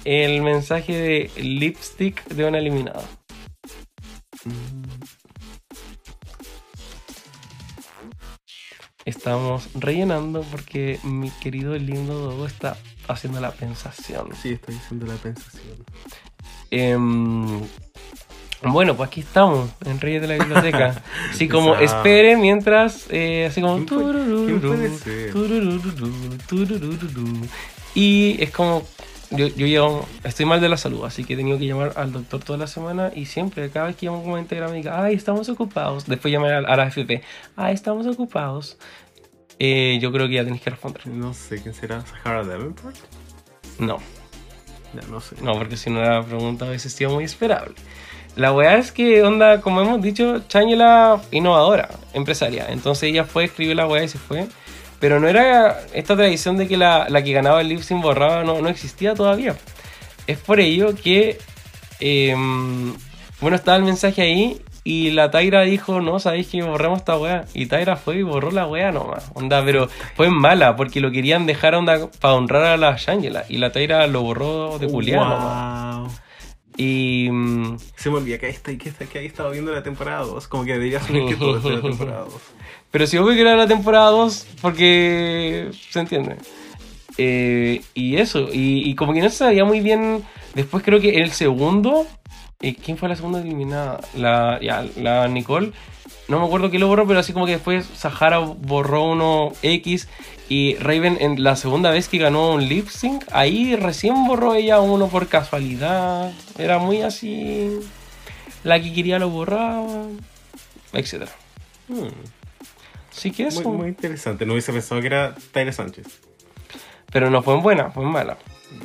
el mensaje de lipstick de una eliminada? Estamos rellenando porque mi querido lindo Dogo está haciendo la pensación. Sí, estoy haciendo la pensación. Em, bueno, pues aquí estamos, en Reyes de la Biblioteca. Así como Empezamos. espere mientras, eh, así como... ¿Quién puede- turururu, quién puede ser? turururu, turururu. Y es como... Yo, yo llevo- estoy mal de la salud, así que he tenido que llamar al doctor toda la semana y siempre, cada vez que llamo como a Integra me diga, ay, estamos ocupados. Después llamar a, a la FP, ay, estamos ocupados. Eh, yo creo que ya tenéis que responder. No sé quién será. ¿Sahara Davenport? No. Ya, no sé. No, porque si no la pregunta hubiese sido muy esperable. La weá es que, onda, como hemos dicho, Chang es la innovadora, empresaria. Entonces ella fue, escribió la weá y se fue. Pero no era esta tradición de que la, la que ganaba el lip sync borraba, no, no existía todavía. Es por ello que, em, bueno, estaba el mensaje ahí y la Taira dijo, no, sabéis que borremos esta weá. Y Taira fue y borró la weá nomás. Onda, pero fue mala porque lo querían dejar onda para honrar a la Shangela. Y la Taira lo borró de nomás. Wow. Y mm, Se me olvida que ahí, está, que, está, que ahí estaba viendo la temporada 2. Como que debería asumir que todo es de la temporada 2. pero si obvio que era la temporada 2 porque se entiende. Eh, y eso, y, y como que no se sabía muy bien. Después creo que el segundo. Eh, ¿Quién fue la segunda eliminada? La, ya, la Nicole. No me acuerdo quién lo borró, pero así como que después Sahara borró uno X. Y Raven, en la segunda vez que ganó un lip sync, ahí recién borró ella uno por casualidad. Era muy así. La que quería lo borraba, etc. Hmm, Sí que muy, eso. muy interesante. No hubiese pensado que era Tyler Sánchez. Pero no fue en buena, fue en mala.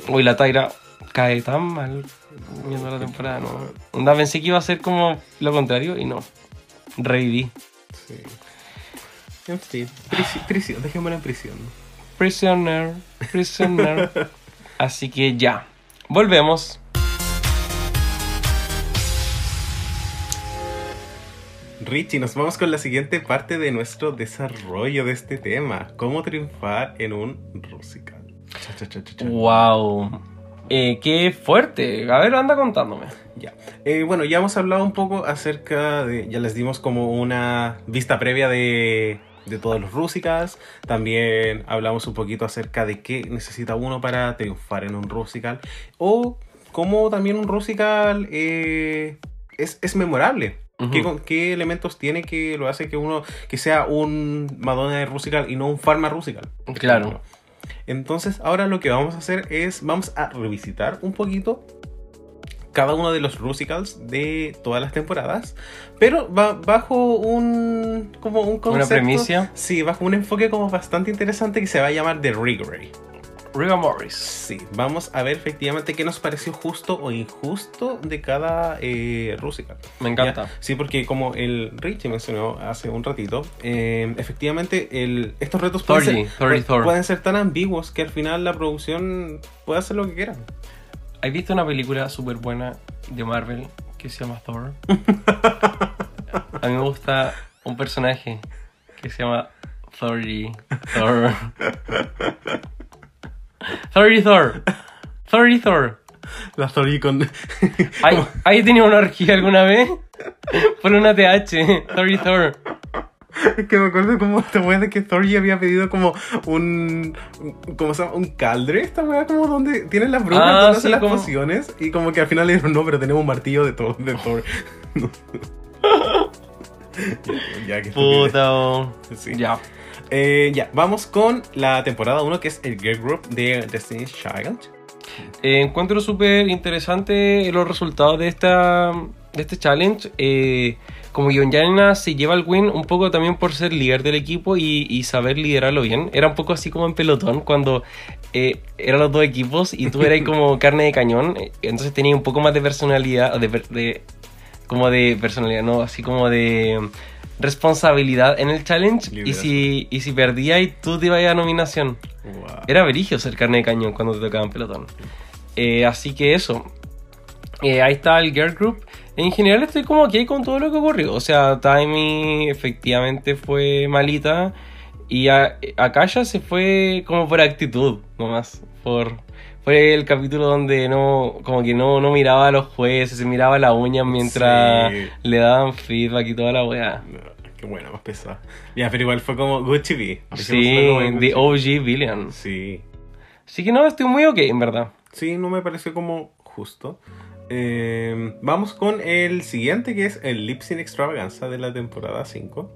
Uy, la Taira cae tan mal viendo la temporada, no. Onda, pensé que iba a ser como lo contrario y no. Reviví. Sí. En fin. Prisi- prisión. Dejémosla en prisión. Prisoner, prisoner. Así que ya. Volvemos. Richie, nos vamos con la siguiente parte de nuestro desarrollo de este tema. ¿Cómo triunfar en un cha, cha, cha, cha. Wow. Eh, qué fuerte. A ver, anda contándome. Ya. Eh, bueno, ya hemos hablado un poco acerca de. Ya les dimos como una vista previa de, de todos los Rusicals. También hablamos un poquito acerca de qué necesita uno para triunfar en un Rusical. O cómo también un Rusical eh, es, es memorable. ¿Qué, qué elementos tiene que lo hace que uno que sea un Madonna de Rusical y no un Pharma Rusical? Claro. Entonces, ahora lo que vamos a hacer es, vamos a revisitar un poquito cada uno de los Rusicals de todas las temporadas, pero va bajo un como un concepto, Una premisa. Sí, bajo un enfoque como bastante interesante que se va a llamar The Rigore. Riga Morris. Sí, vamos a ver efectivamente qué nos pareció justo o injusto de cada eh, Rusical. Me encanta. Ya, Sí, porque como el Richie mencionó hace un ratito, eh, efectivamente el, estos retos pueden Thorgy, ser, pueden ser tan ambiguos que al final la producción puede hacer lo que quiera. ¿Has visto una película súper buena de Marvel que se llama Thor? A mí me gusta un personaje que se llama. Thor. Thorgy Thor. Thorgy Thor. La Thori con. ¿Hay, ¿hay tenido una orgía alguna vez? Por una TH, Thor Thor. Es que me acuerdo como esta wea de que Thor ya había pedido como un. ¿Cómo se llama? Un caldre. Esta wea como donde tienen las brujas, Ah, donde sí, hacen las como- pociones. Y como que al final le dijeron, no, pero tenemos un martillo de Thor. De Thor. ya, ya, que Puta. Sí. Ya. Eh, ya, vamos con la temporada 1 que es el Girl Group de Destiny's Child. Eh, encuentro súper interesante los resultados de esta de este challenge. Eh, como Yonjana se lleva el win un poco también por ser líder del equipo y, y saber liderarlo bien. Era un poco así como en pelotón cuando eh, eran los dos equipos y tú eras como carne de cañón. Entonces tenía un poco más de personalidad, de, per- de- como de personalidad, no, así como de responsabilidad en el challenge. Y si, y si perdías y tú te ibas a nominación. Wow. Era verigio ser carne de cañón cuando te tocaban pelotón. Eh, así que eso. Eh, ahí está el Girl Group. En general estoy como aquí con todo lo que ocurrió. O sea, Timmy efectivamente fue malita. Y a, Akasha se fue como por actitud, nomás. Por, fue el capítulo donde no, como que no, no miraba a los jueces, se miraba la uña mientras Sí. le daban feedback y toda la weá. No, qué buena, más pesada. Ya, pero igual fue como Gucci B. Sí, como The. OG Villain. Sí. Así que no, estoy muy ok, en verdad. Sí, no me pareció como justo. Eh, vamos con el siguiente que es el Lip Sync Extravaganza de la temporada 5.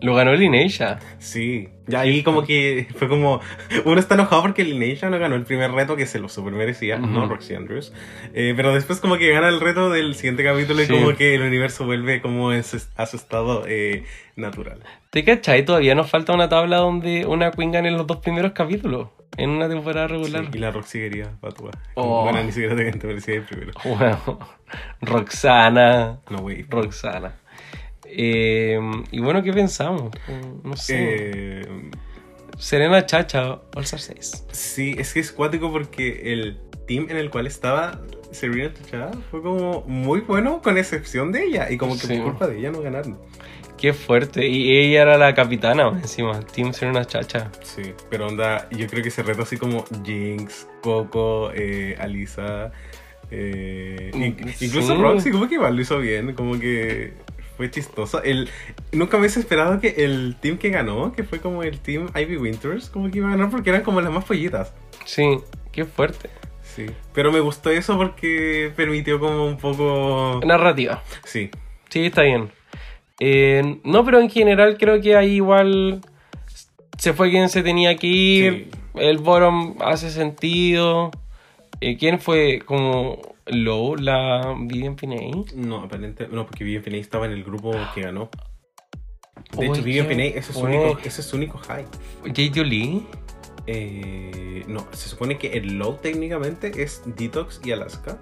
Lo ganó Lineisha. Sí, ya ahí como que fue como. Uno está enojado porque Lineisha no ganó el primer reto que se lo super merecía, no Ujú. Roxy Andrews. Eh, pero después, como que gana el reto del siguiente capítulo y Sí. como que el universo vuelve como en su- a su estado eh, natural. ¿Te cachai? Todavía nos falta una tabla donde una Queen gane los dos primeros capítulos. En una temporada regular. Sí, y la Roxy quería patúa. Oh. Bueno, ni siquiera te, te merecía el primero. Bueno, Roxana. No, güey. Roxana. Eh, y bueno, ¿qué pensamos? No sé. Eh, Serena Chacha, All Star 6. Sí, es que es cuático porque el team en el cual estaba Serena Tuchada fue como muy bueno con excepción de ella y como que Sí. por culpa de ella no ganaron. Qué fuerte. Y ella era la capitana encima. Team Serena Chacha. Sí, pero onda, yo creo que ese reto así como Jinx, Coco, eh, Alisa, eh, Sí. incluso Roxy como que igual lo hizo bien, como que fue chistoso. El, nunca me hubiese esperado que el team que ganó, que fue como el team Ivy Winters, como que iba a ganar porque eran como las más pollitas. Sí, qué fuerte. Sí, pero me gustó eso porque permitió como un poco... Narrativa. Sí, Sí, está bien. Eh, no, pero en general creo que ahí igual se fue quien se tenía que ir. El bottom hace sentido. Eh, ¿Quién fue como Low, la Vivian Pinay? no, aparentemente, no, porque Vivian Pinay estaba en el grupo que ganó. De hecho, Vivian Pinay, ese es, su único, ese es su único high. J.T. Lee. Eh, no, se supone que el low técnicamente es Detox y Alaska.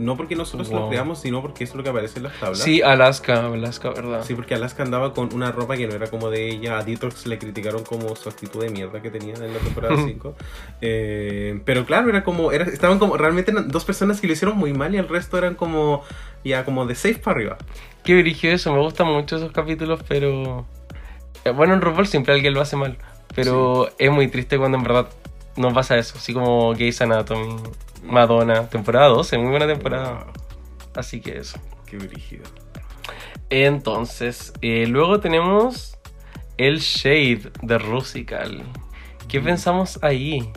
No porque nosotros lo Wow. creamos, sino porque es lo que aparece en las tablas. Sí, Alaska, Alaska, ¿verdad? Sí, porque Alaska andaba con una ropa que no era como de ella. A Detox le criticaron como su actitud de mierda que tenía en la temporada 5. Eh, pero claro, era como. Era, estaban como. Realmente eran dos personas que lo hicieron muy mal y el resto eran como. Ya, como de safe para arriba. Qué brillo eso, me gustan mucho esos capítulos, pero... eh, Bueno, en RuPaul siempre alguien lo hace mal, pero es muy triste cuando en verdad no pasa eso, así como Grey's Anatomy, Madonna, temporada 12, muy buena temporada. Wow, Así que eso. qué brígido. Entonces, eh, luego tenemos el Shade de Rusical. ¿Qué pensamos ahí?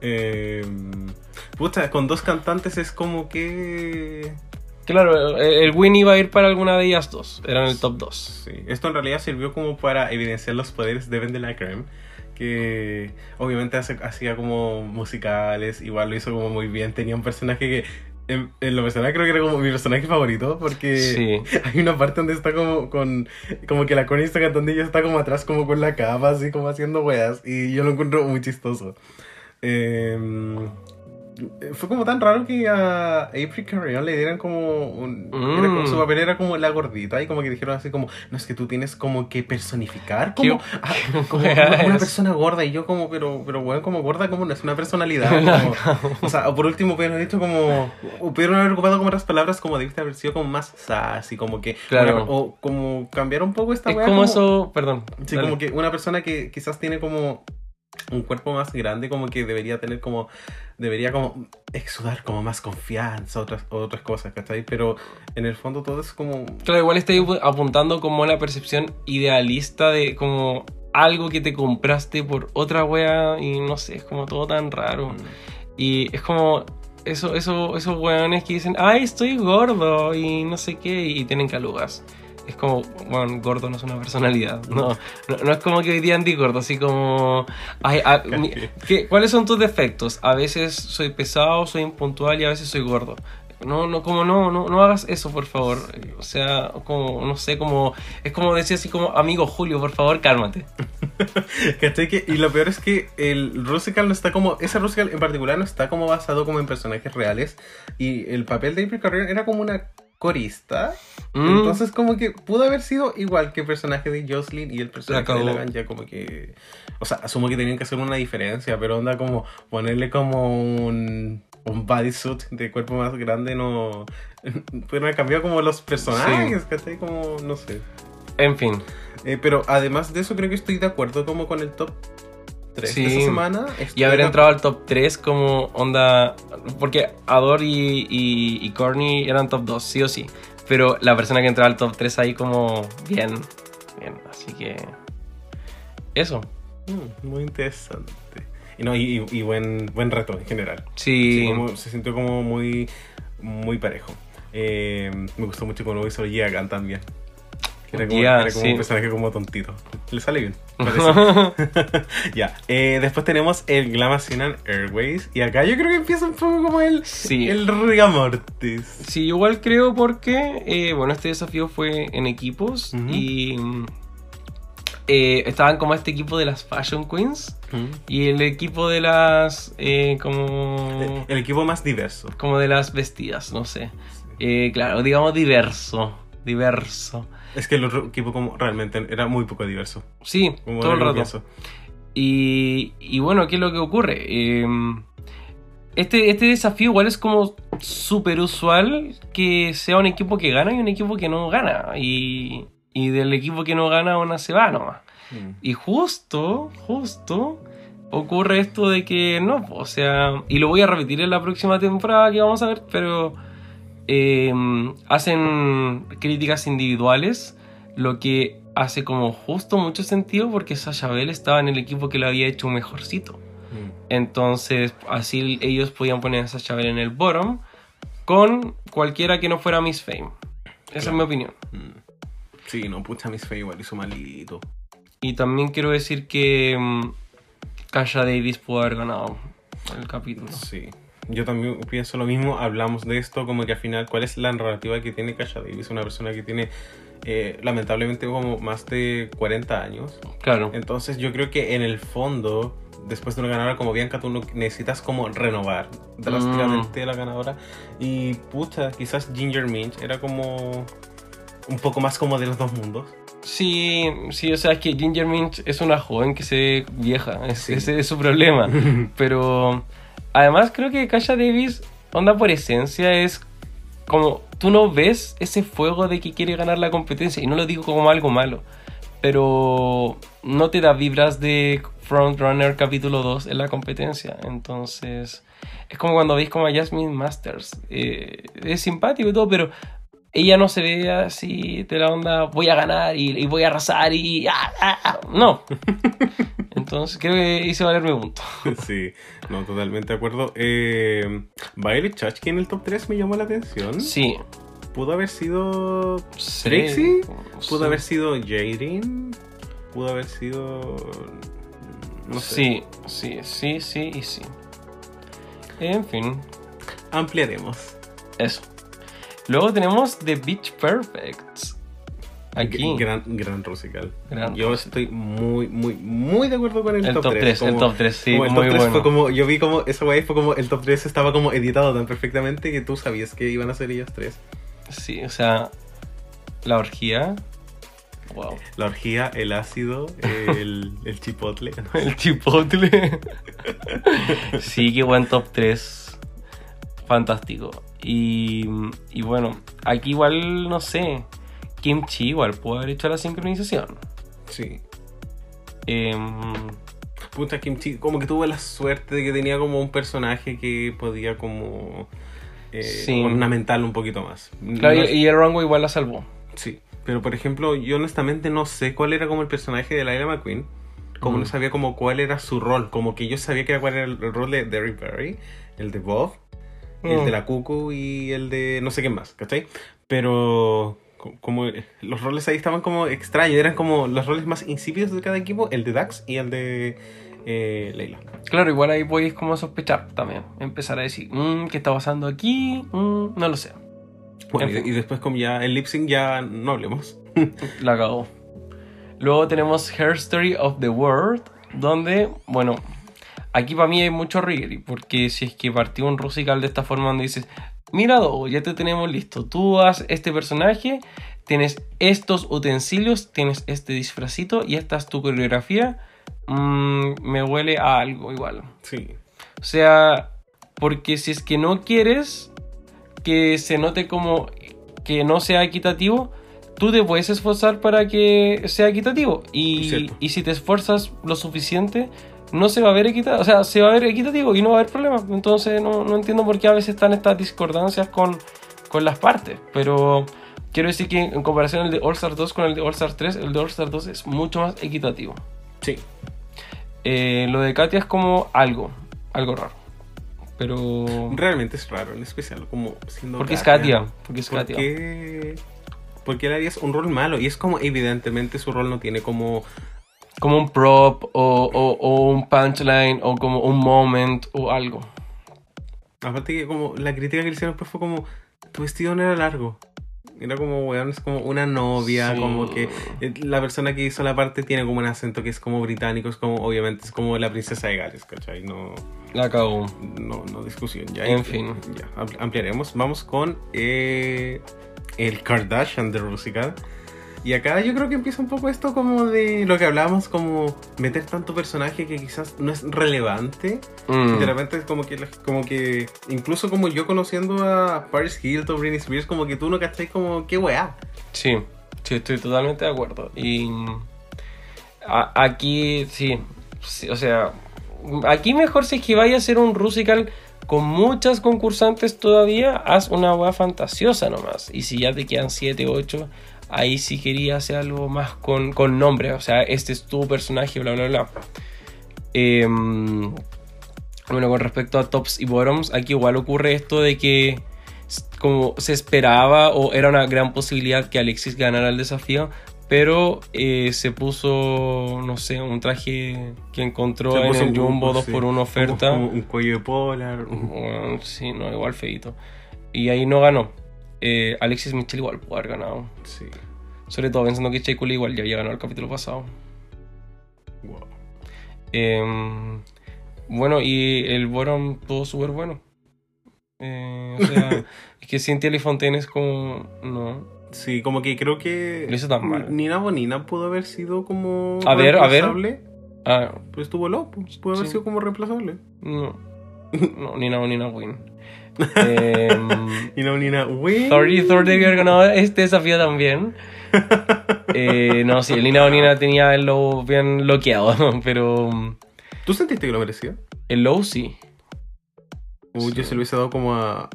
Eh, puta, con dos cantantes es como que. Claro, el el win iba a ir para alguna de ellas dos, eran el top 2. Sí, esto en realidad sirvió como para evidenciar los poderes de Ben de la Creme, que obviamente hace- hacía como musicales, igual lo hizo como muy bien, tenía un personaje que en, en lo personal creo que era como mi personaje favorito, porque Sí. hay una parte donde está como con, como que la Connie está cantando y ella está como atrás como con la capa, así como haciendo weas, y yo lo encuentro muy chistoso. Em, fue como tan raro que a April Carrion le dieran como un... era como- Mm. su papel era como la gordita y como que dijeron así como, no es que tú tienes como que personificar como, ¿Qué- ah, como una, persona gorda y yo como, pero, pero bueno, como gorda como no es una personalidad. como- o sea, por último pudieron haber dicho como, pudieron haber ocupado como otras palabras como debiste haber sido como más sassy, como que, Claro. una- o como cambiar un poco esta Es wea como eso, perdón. Sí, dale. como que una persona que quizás tiene como un cuerpo más grande como que debería tener como, debería como exudar como más confianza, otras, otras cosas, ¿cachai? Pero en el fondo todo es como... Claro, igual estoy apuntando como a la percepción idealista de como algo que te compraste por otra wea y no sé, es como todo tan raro. Mm. Y es como eso, eso, esos weones que dicen, ay, estoy gordo y no sé qué, y tienen calugas. Es como, bueno, gordo no es una personalidad. No, no, no es como que hoy día Andy gordo, así como, ay, a- mi- ¿qué- ¿cuáles son tus defectos? A veces soy pesado, soy impuntual y a veces soy gordo. No, no, como no, no, no hagas eso, por favor. O sea, como, no sé, como, es como decir así como, amigo Julio, por favor, cálmate. Que, y lo peor es que el Rusical no está como. Ese Rusical en particular no está como basado como en personajes reales. Y el papel de April Carrion era como una corista. Mm. Entonces, como que pudo haber sido igual que el personaje de Jocelyn y el personaje de. Lagan. Ya como que. O sea, asumo que tenían que hacer una diferencia, pero onda como ponerle como un. Un bodysuit de cuerpo más grande no. Pero cambiado como los personajes, ¿cachai? Como. No sé. En fin. Eh, pero además de eso, creo que estoy de acuerdo como con el top 3 Sí. esta semana. Y haber entrado al top 3 como onda... Porque Ador y, y, y Corny eran top 2, sí o sí. Pero la persona que entraba al top 3 ahí como bien, bien. Así que... Eso. Mm, muy interesante. Y, no, y, buen, buen reto en general. Sí. Sí, como- se sintió como muy, muy parejo. Eh, me gustó mucho cuando hizo Yeagan también. Que era como, Ya, era como sí. un personaje como tontito. Le sale bien. ya. eh, después tenemos el Glamacinan Airways. Y acá yo creo que empieza un poco como el, Sí. el Rigamortis. Sí, igual creo porque, eh, bueno, este desafío fue en equipos y eh, estaban como este equipo de las Fashion Queens y el equipo de las, como, El equipo más diverso. como de las vestidas, no sé. Claro, digamos diverso, diverso. Es que el otro equipo como realmente era muy poco diverso. Sí, Como todo el rato. pienso. Y, y bueno, ¿qué es lo que ocurre? Eh, este, este desafío igual es como súper usual que sea un equipo que gana y un equipo que no gana. Y, y del equipo que no gana, una se va nomás. Mm. Y justo, justo, ocurre esto de que no, o sea, y lo voy a repetir en la próxima temporada que vamos a ver, pero eh, hacen críticas individuales, lo que hace como justo mucho sentido porque Sasha Bell estaba en el equipo que lo había hecho mejorcito. Mm. Entonces, así ellos podían poner a Sasha Bell en el bottom con cualquiera que no fuera Miss Fame. Esa es mi opinión. Mm. Sí, no, pucha, Miss Fey igual hizo malito. Y también quiero decir que mm, Kasha Davis pudo haber ganado el capítulo. Sí. Yo también pienso lo mismo. Hablamos de esto, como que al final, ¿cuál es la narrativa que tiene Kasha Davis? Una persona que tiene, eh, lamentablemente, como más de 40 años. Claro. Entonces, yo creo que en el fondo, después de una ganadora como Bianca, tú necesitas como renovar drásticamente a la ganadora. Y pucha, quizás Ginger Minch era como un poco más como de los dos mundos. Sí, sí, o sea, es que Ginger Minch es una joven que se vieja. Es- Sí. Ese es su problema. Pero además creo que Kasha Davis, onda por esencia, es como tú no ves ese fuego de que quiere ganar la competencia. Y no lo digo como algo malo. Pero no te da vibras de Frontrunner capítulo 2 en la competencia. Entonces, es como cuando veis como a Jasmine Masters. Eh, es simpático y todo, pero ella no se ve así de la onda voy a ganar y, y voy a arrasar y... ah, ah, ah". No. Entonces creo que hice valer mi punto. Sí, no, totalmente de acuerdo. Eh, Violet Chachki en el top 3 me llamó la atención. Sí. Pudo haber sido Sí. Trixie, pudo Sí. haber sido Jaden, pudo haber sido. No sé. Sí, sí, sí, sí y sí. En fin, Ampliaremos. eso. Luego tenemos The Beach Perfects. Aquí. Gran, gran Rusical. Gran Yo estoy muy, muy, muy de acuerdo con el, El top, top 3. 3, el top 3, sí, como el muy top 3 bueno. fue como, yo vi como, esa wey fue como, el top 3 estaba como editado tan perfectamente que tú sabías que iban a ser ellos tres. Sí, o sea, la orgía. Wow. La orgía, el ácido, el, el chipotle. El chipotle. sí, qué buen top 3. Fantástico. Y, y bueno, aquí igual, no sé. Kimchi igual pudo haber hecho la sincronización. Sí. Em, Puta, Kimchi como que tuvo la suerte de que tenía como un personaje que podía como eh, Sí. ornamentarlo un poquito más. Claro, No y, el runway igual la salvó. Sí, pero por ejemplo, yo honestamente no sé cuál era como el personaje de Laila McQueen. Como Mm. no sabía como cuál era su rol. Como que yo sabía que era cuál era el, rol de Derrick Barry, el de Bob, el de la Cuckoo y el de no sé qué más, ¿cachai? Pero co- como los roles ahí estaban como extraños, eran como los roles más insípidos de cada equipo, el de Dax y el de eh, Leila. Claro, igual ahí podéis como sospechar también. Empezar a decir, "Mm, ¿qué está pasando aquí? Mm, no lo sé. Bueno, En y, después como ya el lip sync ya no hablemos. La cagó. Luego tenemos Hair Story of the World, donde, bueno, aquí para mí hay mucho rigor, porque si es que partió un Rusical de esta forma donde dices, mira, Do, ya te tenemos listo, tú haz este personaje, tienes estos utensilios, tienes este disfrazito y esta es tu coreografía, mm, me huele a algo igual. Sí. O sea, porque si es que no quieres que se note como que no sea equitativo, tú te puedes esforzar para que sea equitativo. Y, y si te esfuerzas lo suficiente, no se va a ver equitativo. O sea, se va a ver equitativo y no va a haber problema. Entonces no, no entiendo por qué a veces están estas discordancias con, con las partes. Pero quiero decir que en comparación el de All Star 2 con el de All Star 3, el de All Star 2 es mucho más equitativo. Sí. Eh, lo de Katia es como algo, algo raro. Pero... Realmente es raro, en especial como siendo Porque es Katia. Porque es ¿Por Katia. qué? Le harías un rol malo y es como evidentemente su rol no tiene como Como un prop o, o- o un punchline o como un moment o algo. aparte que como la crítica que le hicieron pues fue como tu vestido no era largo era como weón es como una novia Sí. como que eh, la persona que hizo la parte tiene como un acento que es como británico es como obviamente es como la princesa de Gales ¿cachai? no La cagó. no, no discusión ya En fin. ya am- ampliaremos vamos con eh, el Kardashian de Rusical y acá yo creo que empieza un poco esto como de lo que hablábamos como meter tanto personaje que quizás no es relevante Mm. y de repente es como que como que incluso como yo conociendo a Paris Hilton Britney Spears como que tú no cachai como qué weá Sí, sí, estoy totalmente de acuerdo. Y a- aquí, sí, sí, o sea, aquí mejor si es que vaya a ser un Rusical con muchas concursantes todavía, haz una hueá fantasiosa nomás. Y si ya te quedan 7, 8, ahí sí quería hacer algo más con, con nombre. O sea, este es tu personaje, bla, bla, bla. Em, bueno, con respecto a tops y bottoms, aquí igual ocurre esto de que como se esperaba o era una gran posibilidad que Alexis ganara el desafío, pero eh, se puso, no sé, un traje que encontró Se en puso el un- Jumbo 2 sí, por 1 oferta. un cuello de polar Bueno, sí, no, igual feito. Y ahí no ganó. Eh, Alexis Michel igual pudo haber ganado. sí Sobre todo pensando que Coulee igual ya había ganado el capítulo pasado. wow. Em, bueno, y el bottom todo súper bueno. Eh, o sea, es que Cynthia Lee Fontaine es como. No. Sí, como que creo que Lo hizo tan mal. Nina Bonina pudo haber sido como A ver, a ver. Ah, Pues estuvo loco, pudo haber Sí. sido como reemplazable. no. No, Nina o Nina Win. Em, Nina Bonina, wey. Thor Thor debió haber ganado este desafío también. Eh, no, sí, el Nina o Nina tenía el low bien bloqueado, pero. mm, ¿Tú sentiste que lo merecía? El low sí. Uy, yo se lo hubiese dado como a.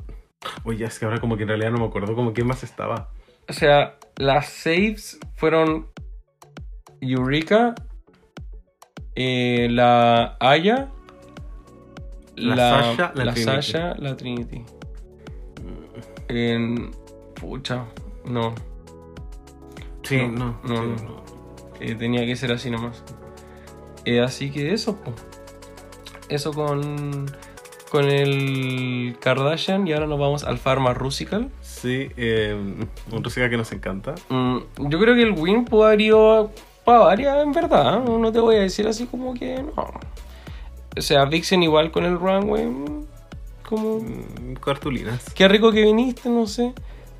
Oye, es que ahora como que en realidad no me acuerdo como quién más estaba. O sea, las saves fueron Eureka, eh, la Aya, La Sasha, la la, Trinity. Sasha, la Trinity. En, pucha, no, Sí, No, no. no, sí, no. eh, tenía que ser así nomás. Eh, así que eso, po. eso con, con el Kardashian y ahora nos vamos al Pharma Rusical. Sí, eh, un música que nos encanta. Mm, yo creo que el win pudo haber ido para varias, en verdad. No No te voy a decir así como que no. O sea, Vixen igual con el runway. mm, Como. Mm, Cartulinas. Qué rico que viniste, no sé.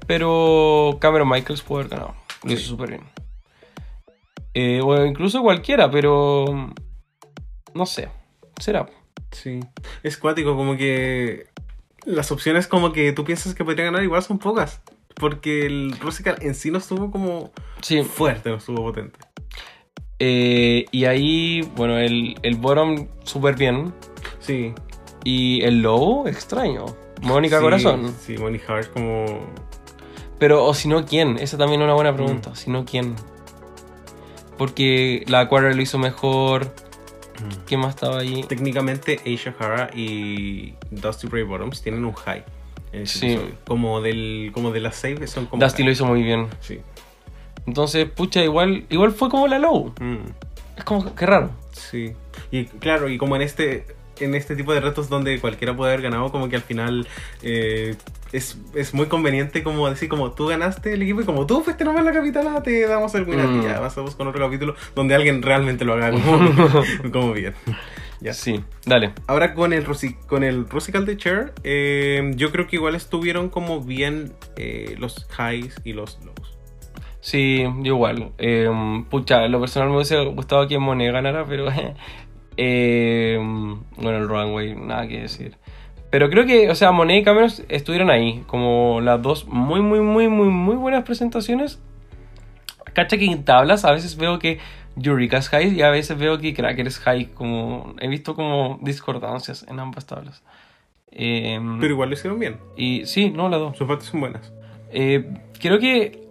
Pero Cameron Michaels pudo haber ganado. Lo hizo súper bien. Eh, o incluso cualquiera, pero. mm, No sé. Será. Sí. Es cuático, como que las opciones como que tú piensas que podría ganar igual son pocas. Porque el Rusical en sí no estuvo como Sí. fuerte, no estuvo potente. Eh, y ahí, bueno, el, el bottom súper bien. Sí. Y el low, extraño. Mónica Sí, Corazón. Sí, Money Heart como... Pero, o si no, ¿quién? Esa también es una buena pregunta. Mm. Si no, ¿quién? Porque la Aquara lo hizo mejor. Mm. ¿Quién más estaba ahí? Técnicamente, Aisha Hara y Dusty Ray Bottoms tienen un high en Sí. episodio. Como, del, como de las save son como... Dusty high. lo hizo muy bien. Sí. Entonces, pucha, igual, igual fue como la low. Mm, Es como que raro. sí. Y claro, y como en este... En este tipo de retos donde cualquiera puede haber ganado, como que al final eh, es, es muy conveniente como decir como tú ganaste el equipo y como tú fuiste nomás la capitana, te damos el win a ti. Mm. Ya pasamos con otro capítulo donde alguien realmente lo haga como, como bien. Ya. Sí, dale. Ahora con el, con el Rusical de Cher, eh, yo creo que igual estuvieron como bien eh, los highs y los lows. Sí, yo igual. Eh, pucha, lo personal me hubiese gustado que Monet ganara, pero. eh, bueno, el Runway, nada que decir. Pero creo que, o sea, Monet y Cameron estuvieron ahí. Como las dos muy, muy, muy, muy, muy buenas presentaciones. Cacha que en tablas a veces veo que Eureka es high y a veces veo que Cracker es high. Como, he visto como discordancias en ambas tablas. Eh, Pero igual lo hicieron bien. y sí, no, las dos. Sus partes son buenas. Eh, creo que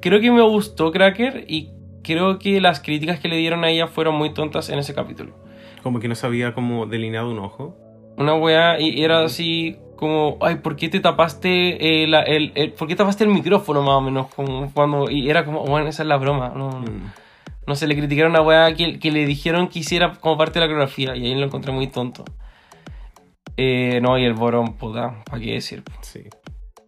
creo que me gustó Cracker y creo que las críticas que le dieron a ella fueron muy tontas en ese capítulo. Como que no sabía como delineado un ojo. Una wea y era así como, ay, ¿por qué te tapaste eh, la- el, el- ¿por qué tapaste el micrófono más o menos? Como cuando, y era como, bueno, esa es la broma. No, Mm. no sé, le criticaron a una wea que, que le dijeron que hiciera como parte de la coreografía y ahí lo encontré muy tonto. Eh, no, y el Boron, puta, ¿para qué decir? Sí,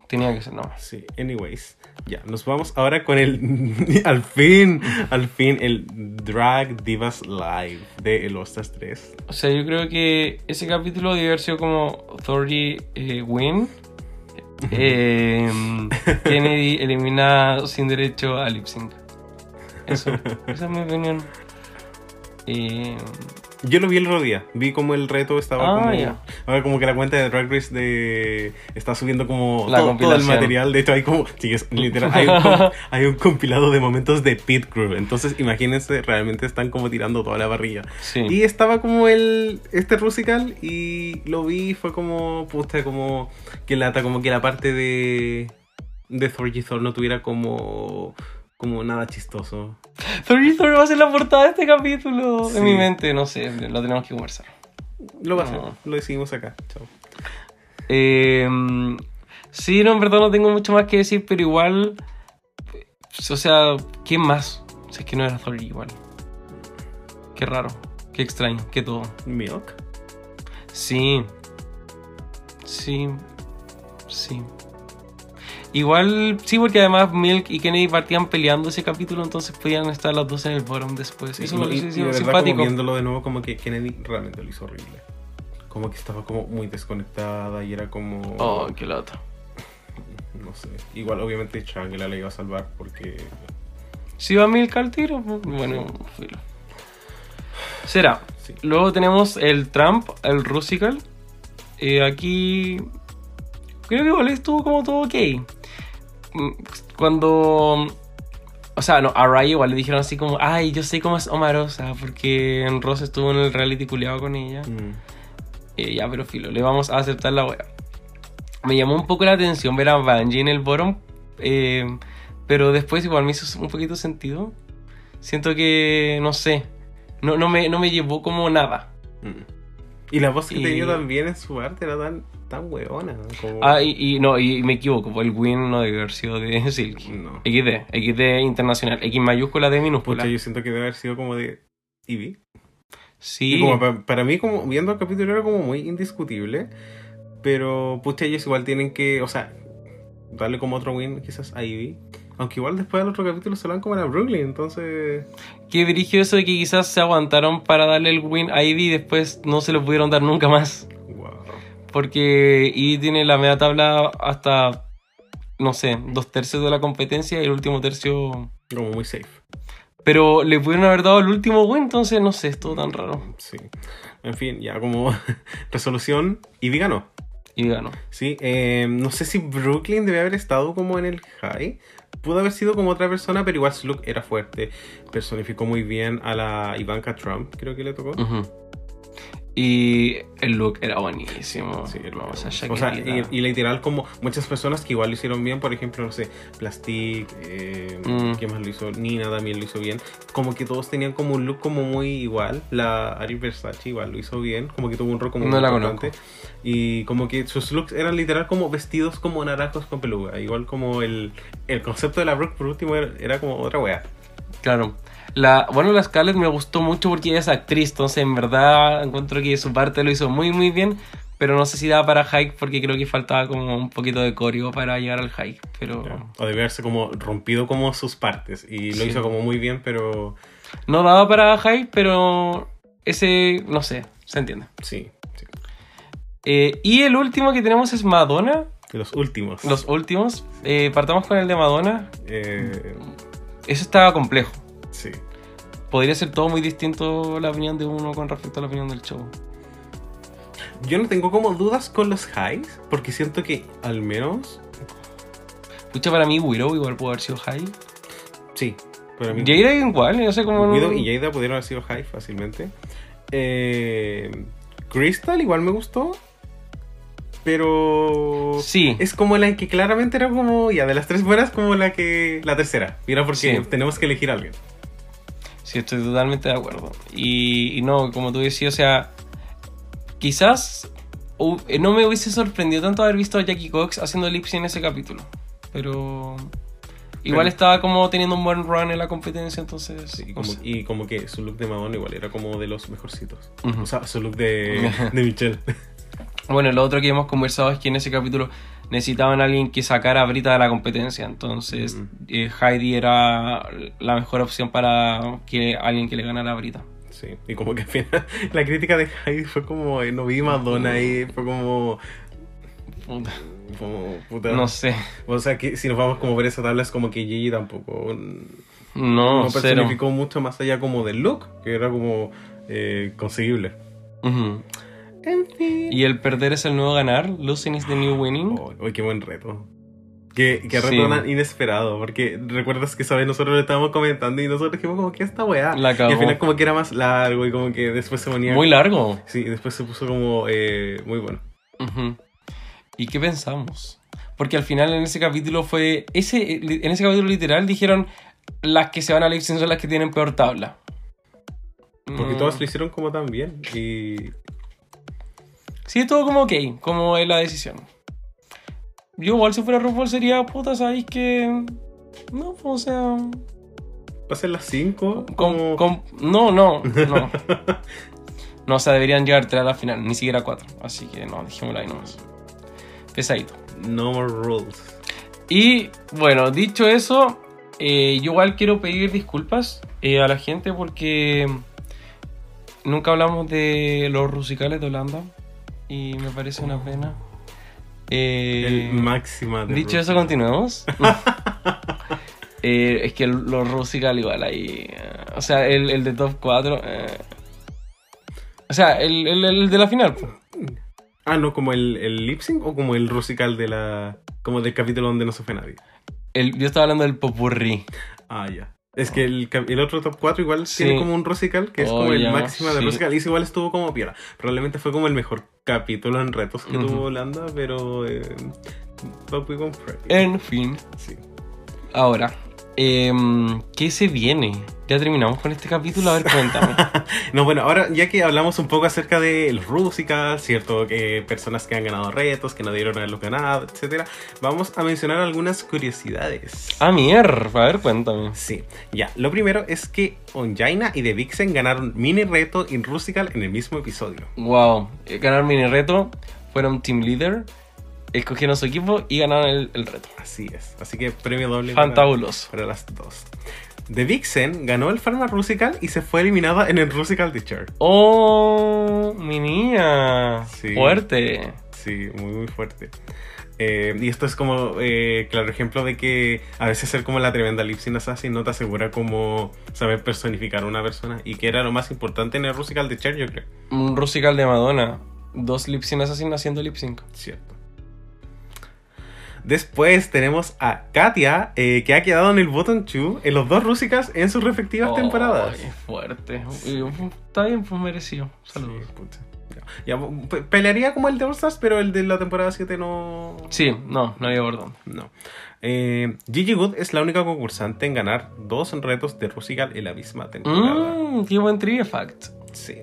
Tenía que ser, no. sí. Anyways. Ya, nos vamos ahora con el. al fin, al fin, el Drag Divas Live de El Ostras 3. O sea, yo creo que ese capítulo debe haber sido como Authority eh, win. Eh, Kennedy elimina sin derecho a lip sync. Eso, esa es mi opinión. Eh, Yo lo vi el otro día. Vi como el reto estaba Ah, como. ya. Ahora como que la cuenta de Drag Race de. Está subiendo como La todo, todo el material. De hecho, hay como. Sí, es literal. Hay un, com- hay un compilado de momentos de Pit Crew. Entonces, imagínense, realmente están como tirando toda la barrilla. sí. Y estaba como el. Este Rusical. Y lo vi. y Fue como. Puta, como. Que lata. Como que la parte de. De Thor no tuviera como. Como nada chistoso. Thorny Thor va a ser la portada de este capítulo. Sí. En mi mente, no sé, lo tenemos que conversar. Lo va a hacer. Lo decidimos acá. Chao. Eh, sí, no, en verdad no tengo mucho más que decir, pero igual. O sea, ¿qué más? O sea, es que no era Thor igual. Qué raro, qué extraño, qué todo. Milk. Sí. Sí. Sí. Igual, sí, porque además Milk y Kennedy partían peleando ese capítulo, entonces podían estar las dos en el bottom después. Eso y, me y- y simpático. como viéndolo de nuevo, como que Kennedy realmente lo hizo horrible. Como que estaba como muy desconectada y era como... Oh, qué lata. No sé. Igual, obviamente, Shangela la iba a salvar porque... Si va Milk al tiro, pues, bueno, filo. Será. Sí. Luego tenemos el Trump, el Rusical. Eh, aquí creo que igual estuvo como todo ok. Mm, Cuando... O sea, no, a Ray igual le dijeron así como, ay, yo sé cómo es Omarosa, porque Ross estuvo en el reality culiado con ella. Mm, Eh, ya, pero filo, le vamos a aceptar la wea. Me llamó un poco la atención ver a Bungie en el bottom, eh, pero después igual me hizo un poquito sentido. Siento que, no sé, no, no, me, no me llevó como nada. mm. Y la voz que Y- tenía también en su arte era tan, tan hueona. Como... Ah, y, y no, y me equivoco, pues el win no debe haber sido de Silky. No. XD, XD internacional, X mayúscula, D minúscula. Pucha, yo siento que debe haber sido como de Eevee. Sí, Y como pa- para, mí, como viendo el capítulo, era como muy indiscutible. Pero, pucha, ellos igual tienen que, o sea, darle como otro win quizás a Ivy. Aunque igual después del otro capítulo se lo dan como a Brooklyn, entonces... que dirigió eso de que quizás se aguantaron para darle el win a Ivy y después no se lo pudieron dar nunca más. Porque Ivy tiene la media tabla hasta, no sé, dos tercios de la competencia y el último tercio... Como muy safe. Pero le pudieron haber dado el último win, entonces no sé, es todo tan raro. Sí. En fin, ya como resolución, Ivy ganó. Y ganó. Sí, eh, no sé si Brooklyn debe haber estado como en el high, pudo haber sido como otra persona, pero igual su look era fuerte. Personificó muy bien a la Ivanka Trump, creo que le tocó. Y el look era buenísimo. Sí, el look o sea, O sea, chaquetita. y, y literal como muchas personas que igual lo hicieron bien, por ejemplo, no sé, Plastic, eh, Mm. ¿qué más lo hizo? Nina también lo hizo bien. Como que todos tenían como un look como muy igual. La Ari Versace igual lo hizo bien, como que tuvo un rol como No muy la importante. Y como que sus looks eran literal como vestidos como naranjos con peluca. Igual como el, el concepto de la Brooke por último era, era como otra wea. Claro. La, bueno, la Scarlett me gustó mucho porque ella es actriz, entonces en verdad encuentro que su parte lo hizo muy muy bien, pero no sé si daba para hike porque creo que faltaba como un poquito de coreo para llegar al hike, pero O debe haberse como rompido como sus partes. Y lo Sí. hizo como muy bien, pero no daba para hike, pero ese, no sé, se entiende. sí. sí. Eh, y el último que tenemos es Madonna, los últimos. los últimos, Eh, partamos con el de Madonna, Eh, eso estaba complejo. Sí. Podría ser todo muy distinto la opinión de uno con respecto a la opinión del show. Yo no tengo como dudas con los highs, porque siento que al menos. Pucha, para mí Willow igual pudo haber sido high. Sí, para mí. Jada igual, no sé cómo... Guido y Jada pudieron haber sido high fácilmente. Eh, Crystal igual me gustó. Pero. Sí. Es como la que claramente era como. Ya, de las tres buenas, como la que. La tercera. Mira, porque Sí. tenemos que elegir a alguien. Sí, estoy totalmente de acuerdo. Y, y no, como tú decías, o sea, quizás eh, no me hubiese sorprendido tanto haber visto a Jackie Cox haciendo lipsy en ese capítulo. Pero igual Pero- estaba como teniendo un buen run en la competencia, entonces... Sí, como- y como que su look de Madonna igual era como de los mejorcitos. O sea, su look de, de Michelle. Bueno, lo otro que hemos conversado es que en ese capítulo necesitaban a alguien que sacara a Brita de la competencia. Entonces, Ujú. eh, Heidi era la mejor opción para que alguien que le ganara a Brita. Sí, y como que al final la crítica de Heidi fue como, eh, no vi Madonna ahí, fue como, Puta, como, puta. No sé. O sea, que si nos vamos como ver esa tabla es como que Gigi tampoco No, no cero. personificó mucho más allá como del look, que era como eh, conseguible. Ujú. En fin. Y el perder es el nuevo ganar. Losing is the new winning. Oh, uy, qué buen reto. Qué, qué Sí. reto tan inesperado, porque recuerdas que, ¿sabes? Nosotros le estábamos comentando y nosotros dijimos como que esta weá. La y al final como que era más largo y como que después se ponía... Muy largo. Sí, y después se puso como eh, muy bueno. ¿Y qué pensamos? Porque al final en ese capítulo fue. Ese, en ese capítulo literal dijeron las que se van a sync son las que tienen peor tabla. Porque Mm. todos lo hicieron como tan bien. Y Sí, todo como ok, como es la decisión. Yo igual si fuera RuPaul sería, puta, ¿sabéis que...? No, o sea... pasen las 5 con- como... no, no, no. No, o sea, deberían llegar tres a la final, ni siquiera cuatro. Así que no, dejémoslo ahí nomás. Pesadito. No more rules. Y bueno, dicho eso, eh, yo igual quiero pedir disculpas eh, a la gente porque nunca hablamos de los rusicales de Holanda y me parece una pena. Eh, El máxima de dicho eso, continuemos. Eh, es que el- los rusical igual ahí. eh, o sea, el, el de top 4. o sea, el, el- el de la final. pues. Ah, no, como el, el lip sync o como el rusical de la... Como del capítulo donde no se fue nadie. El- yo estaba hablando del popurrí. Ah, ya. Es que el, el otro top 4 igual Sí. tiene como un rusical que es Oh, como el ya, máximo de sí. rusical. Y ese igual estuvo como piola. Probablemente fue como el mejor capítulo en retos que tuvo Holanda, pero... Eh, but we won't. En fin. Sí. Ahora, em, ¿qué se viene? Ya terminamos con este capítulo, a ver, cuéntame. No, bueno, ahora ya que hablamos un poco acerca de los Rusicals, ¿cierto? Que personas que han ganado retos, que no dieron haberlos ganado, etcétera, vamos a mencionar algunas curiosidades. ah, mierda, a ver, cuéntame. Sí, ya. Lo primero es que Onjaina y The Vixen ganaron mini reto y Rusical en el mismo episodio. Wow, eh, ganaron mini reto, fueron team leader, escogieron su equipo y ganaron el, el reto. Así es. Así que premio doble Fantabuloso. para las dos. The Vixen ganó el Pharma Rusical y se fue eliminada en el Rusical Teacher. Oh, mi niña. Sí. Fuerte. Sí, muy, muy fuerte. Eh, y esto es como, eh, claro, ejemplo de que a veces ser como la tremenda lip sync assassin no te asegura como saber personificar a una persona. Y que era lo más importante en el Rusical de Cher, yo creo. Un Rusical de Madonna. Dos lip sync asesinos haciendo lip sync. Cierto. Después tenemos a Katia, eh, que ha quedado en el bottom 2 en los dos Rusicals en sus respectivas temporadas. Ay, fuerte. Uh, Está bien, pues merecido. Saludos. Sí. Ya, pelearía como el de All Stars, pero el de la temporada 7 no. Sí, no, no había por. No. Eh, Gigi Good es la única concursante en ganar dos retos de Rusical en la misma temporada. Mmm, qué buen trivia fact. Sí.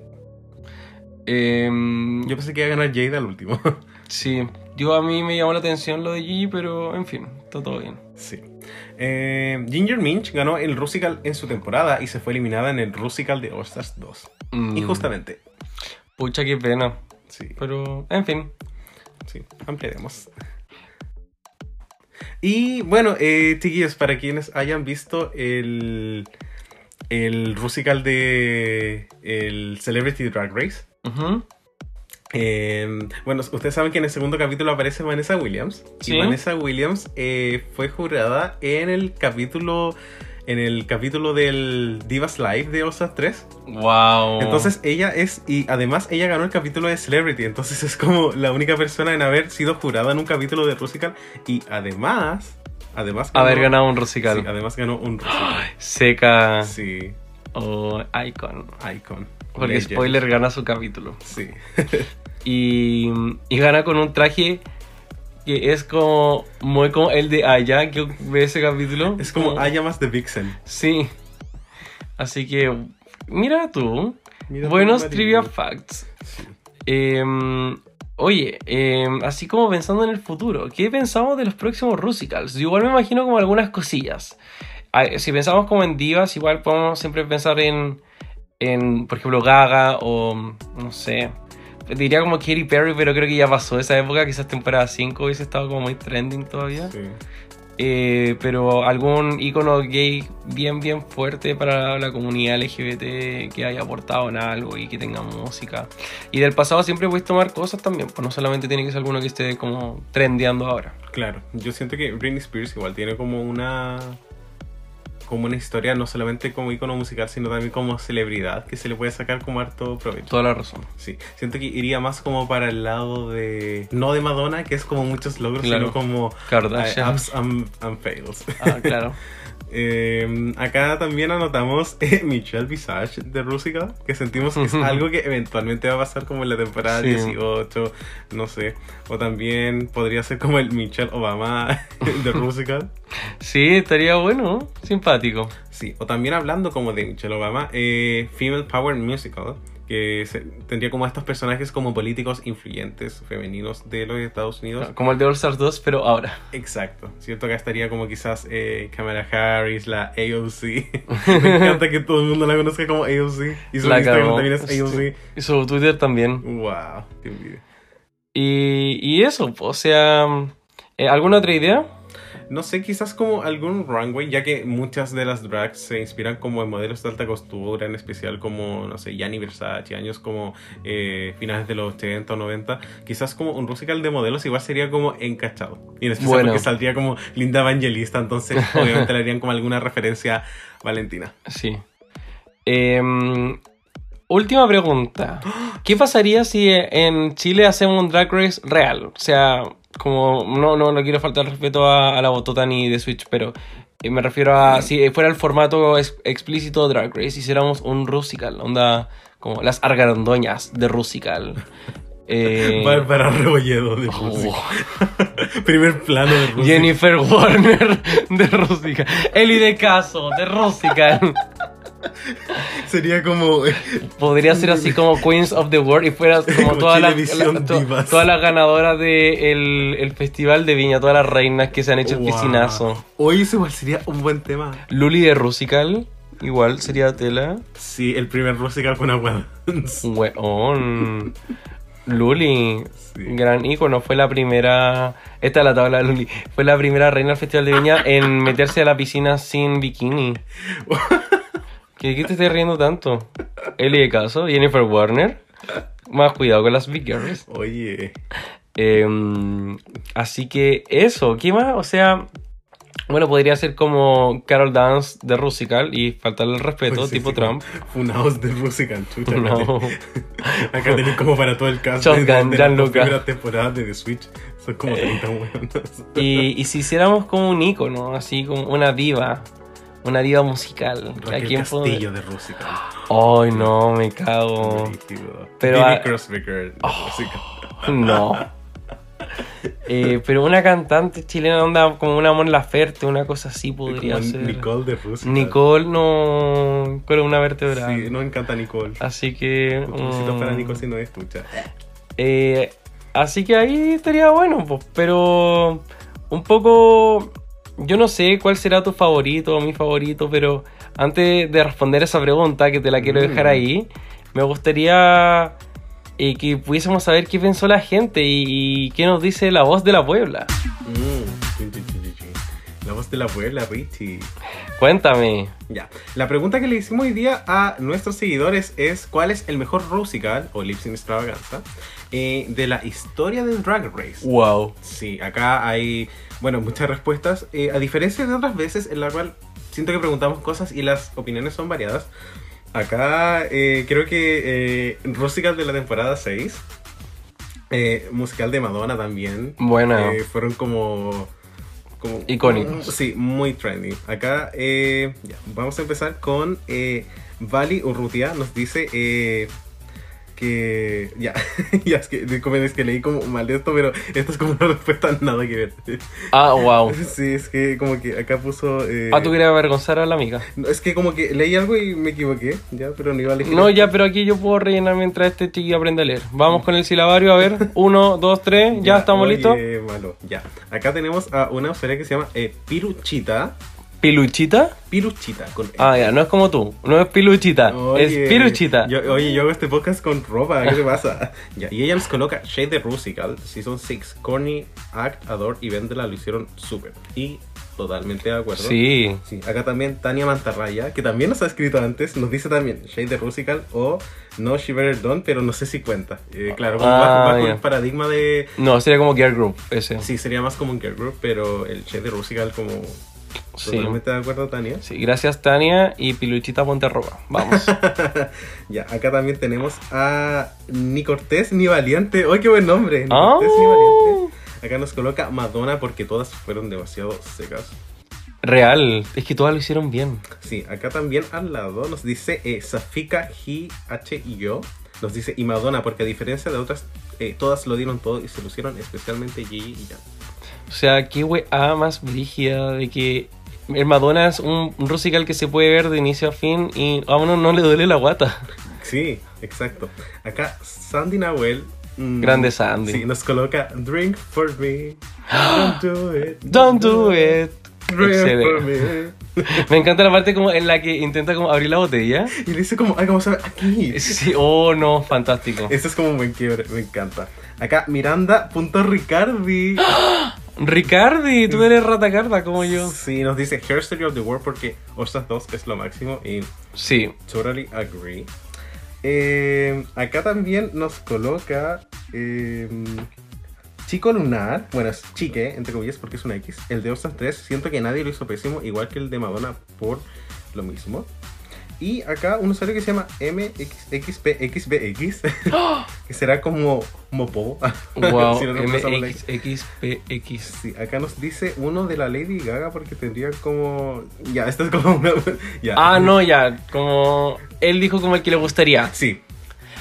Em, Yo pensé que iba a ganar Jade al último. Sí, yo a mí me llamó la atención lo de Gigi, pero en fin, está todo bien. sí. Eh, Ginger Minch ganó el Rusical en su temporada y se fue eliminada en el Rusical de All Stars 2. Mm, Injustamente. Pucha, qué pena. Sí. Pero, en fin. Sí, ampliaremos. Y bueno, eh, chiquillos, para quienes hayan visto el, el Rusical de el Celebrity Drag Race, Ujú. Eh, bueno, ustedes saben que en el segundo capítulo aparece Vanessa Williams. Sí. Y Vanessa Williams eh, fue jurada en el capítulo en el capítulo del Divas Live de Osas 3. Wow. Entonces ella es, y además ella ganó el capítulo de Celebrity, entonces es como la única persona en haber sido jurada en un capítulo de Rusical y además, además Haber ganado un sí, Rusical. además ganó un Rusical. Seca Sí, o Icon. Icon. Porque Legend. spoiler gana su capítulo. Sí. Y, y gana con un traje que es como muy como el de Aya que ve ese capítulo. Es como Aya más de Vixen. Sí. Así que, mira tú. Mira Buenos tú, trivia facts. Sí. Em, oye, em, así como pensando en el futuro, ¿qué pensamos de los próximos Rusicals? Yo igual me imagino como algunas cosillas. Ah, Si pensamos como en divas, igual podemos siempre pensar en, en por ejemplo, Gaga o, no sé, diría como Katy Perry, pero creo que ya pasó esa época, quizás temporada 5 hubiese estado como muy trending todavía. Sí. Eh, pero algún icono gay bien, bien fuerte para la comunidad LGBT que haya aportado en algo y que tenga música. Y del pasado siempre puedes tomar cosas también, pues no solamente tiene que ser alguno que esté como trendeando ahora. Claro, yo siento que Britney Spears igual tiene como una como una historia no solamente como icono musical, sino también como celebridad que se le puede sacar como harto provecho. Toda la razón. Sí, siento que iría más como para el lado de no de Madonna, que es como muchos logros, Claro. sino como Kardashian. ups and, and fails. Ah, claro. Eh, acá también anotamos eh, Michelle Visage de Rusical, que sentimos que es algo que eventualmente va a pasar como en la temporada Sí. 18, no sé. O también podría ser como el Michelle Obama de Rusical. Sí, estaría bueno, simpático. Sí, o también hablando como de Michelle Obama, eh, Female Power Musical, que se- tendría como a estos personajes como políticos influyentes femeninos de los Estados Unidos. Como el de All Stars 2, pero ahora. Exacto, cierto que estaría como quizás eh, Kamala Harris, la AOC. Me encanta que todo el mundo la conozca como AOC. Y su La Instagram también es. AOC. Y su Twitter también. Wow, qué envidia. Y, y eso, o sea, eh, ¿alguna otra idea? No sé, quizás como algún runway, ya que muchas de las drags se inspiran como en modelos de alta costura, en especial como, no sé, Gianni Versace, años como eh, finales de los 80 o 90. Quizás como un musical de modelos igual sería como encachado. Y en especial Bueno. porque saldría como Linda Evangelista, entonces obviamente le harían como alguna referencia Valentina. Sí. Em, última pregunta. ¿Qué pasaría si en Chile hacemos un Drag Race real? O sea, como no, no, no quiero faltar respeto a, a la botota ni de Switch, pero eh, me refiero a si fuera el formato ex- explícito de Drag Race, hiciéramos un Rusical, onda como las argarondoñas de Rusical. Eh, Bárbara Rebolledo de oh, Rusia. Primer plano de Rusia. Jennifer Warner de Rusical. Eli de Caso de Rusical. Sería como. eh, Podría ser así como Queens of the World y fuera como, Como todas las la- to- todas las ganadoras del el Festival de Viña, todas las reinas que se han hecho el wow. piscinazo. Oye, ese igual sería un buen tema. Luli de Rusical, igual sería tela. Sí, el primer musical con agua. Weón. Luli, Sí. gran ícono, fue la primera. Esta es la tabla de Luli. Fue la primera reina del Festival de Viña en meterse a la piscina sin bikini. ¿Qué, qué te estás riendo tanto? Eli de Caso, Jennifer Warner. Más cuidado con las big girls. Oye. Em, así que eso, ¿qué más? O sea, Bueno, podría ser como Carol Dance de Rusical y faltarle el respeto, Pues sí, tipo sí, Trump. Funados de Rusical, chucha. No. Acá tenéis como para todo el caso Shotgun, de, las primeras temporadas de The Switch. Son como 30 hueonas. Y, y si hiciéramos como un icono, así como una diva, una diva musical. ¿a Raquel quién Castillo de Rusical. Ay, no, me cago. Pero de Rusical. No. Eh, pero una cantante chilena onda como una Mon Laferte, una cosa así podría Como ser. Nicole de Rusical. Nicole no columna vertebral. Sí, nos encanta Nicole. Así que. Besitos mm, para Nicole si no escucha. eh, así que ahí estaría bueno, pues, pero un poco. Yo no sé cuál será tu favorito o mi favorito, pero antes de responder esa pregunta, que te la quiero dejar Mm. ahí, me gustaría eh, que pudiésemos saber qué pensó la gente y, y qué nos dice la voz de la Puebla. Mm. La voz de la abuela, Richie. Cuéntame. Ya. La pregunta que le hicimos hoy día a nuestros seguidores es: ¿Cuál es el mejor Rusical o Lip Sync Extravaganza eh, de la historia del Drag Race? Wow. Sí, acá hay, bueno, muchas respuestas. Eh, a diferencia de otras veces en la cual siento que preguntamos cosas y las opiniones son variadas. Acá eh, creo que eh, Rusical de la temporada 6, eh, musical de Madonna también. Buena. eh, fueron como... como Icónicos. Sí, muy trendy. Acá ya, vamos a empezar con Vali Urrutia. Nos dice que... Ya, ya es que, es que leí como mal de esto, pero esto es como una respuesta nada que ver. Ah, wow. Sí, es que como que acá puso... eh, Ah, tú querías avergonzar a la amiga. no, es que como que leí algo y me equivoqué, ya, pero no iba a elegir. No, ya, pero aquí yo puedo rellenar mientras este chiquillo aprende a leer. Vamos con el silabario, a ver. Uno, dos, tres, ya, estamos oye, listos. malo, ya. Acá tenemos a una usuaria que se llama eh, Piruchita. ¿Piluchita? Piruchita, con E. Ah, ya, no es como tú. No es piluchita, Oye, es piluchita. yo- oye, yo hago este podcast con ropa, ¿qué te pasa? ya, y ella nos coloca Shade de Rusical, Season 6, Corny, Act, Adore y Vendela lo hicieron súper. Y totalmente de acuerdo. Sí. Sí, acá también Tania Mantarraya, que también nos ha escrito antes, nos dice también Shade de Rusical o No She Better Done, pero no sé si cuenta. Eh, claro, Ah, bajo, el paradigma de... No, sería como Girl Group, ese. Sí, sería más como un girl group, pero el Shade de Rusical como... Sí. Totalmente de acuerdo, Tania. Sí, gracias Tania y Piluchita ponte. Vamos. ya, acá también tenemos a Ni Cortés ni Valiente. ¡Ay, qué buen nombre! Ni Ah. Cortés ni Valiente. Acá nos coloca Madonna porque todas fueron demasiado secas. Real, es que todas lo hicieron bien. Sí, acá también al lado nos dice eh, Safika, G, H y yo. Nos dice y Madonna porque a diferencia de otras, eh, todas lo dieron todo y se lucieron, especialmente Gigi y Jan. O sea, qué weá más brígida de que el Madonna es un musical que se puede ver de inicio a fin y a uno no le duele la guata. Sí, exacto. Acá Sandy Nahuel. mm, Grande Sandy. Sí, nos coloca Drink for me. Don't do it. Don't do it. Drink for me. Me encanta la parte como en la que intenta como abrir la botella. Y le dice como, ay, vamos a ver aquí. Sí, oh no, fantástico. Este es como un buen quiebre, me encanta. Acá Miranda.ricardi. Ricardi, tú eres ratacarda como yo. Sí, nos dice Hairstyle of the World porque Ostras 2 es lo máximo y Sí. totally agree. Eh, acá también nos coloca eh, Chico Lunar, bueno, es Chique, entre comillas, porque es una X. El de Ostras 3, siento que nadie lo hizo pésimo, igual que el de Madonna por lo mismo. Y acá un usuario que se llama MXXPXBX, que será como Mopo. Wow, Si no. MXXPX. Sí, acá nos dice uno de la Lady Gaga porque tendría como... Ya, esto es como una... ya. Ah, no, ya, como él dijo como el que le gustaría. Sí,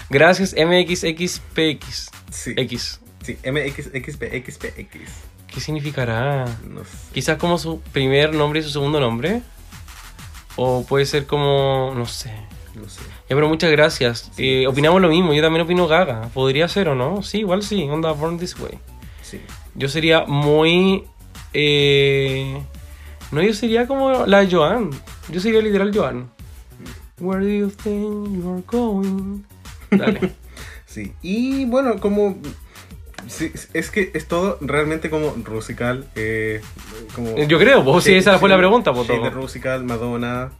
Gracias MXXPX. sí. X. Sí, MXXPXPX. ¿Qué significará? No sé. Quizás como su primer nombre y su segundo nombre. O puede ser como, no sé. No sé. Ya, pero muchas gracias. Sí, Eh, sí. opinamos lo mismo, yo también opino Gaga. Podría ser o no. Sí, igual sí, onda Born This Way. Sí. Yo sería muy... eh, no, yo sería como la Joan. Yo sería literal Joan. Where do you think you're going? Dale. Sí. Y bueno, como... sí, es que es todo realmente como Rusical. Eh, como Yo creo, pues, si esa fue la pregunta, pues, todo. Rusical, Madonna.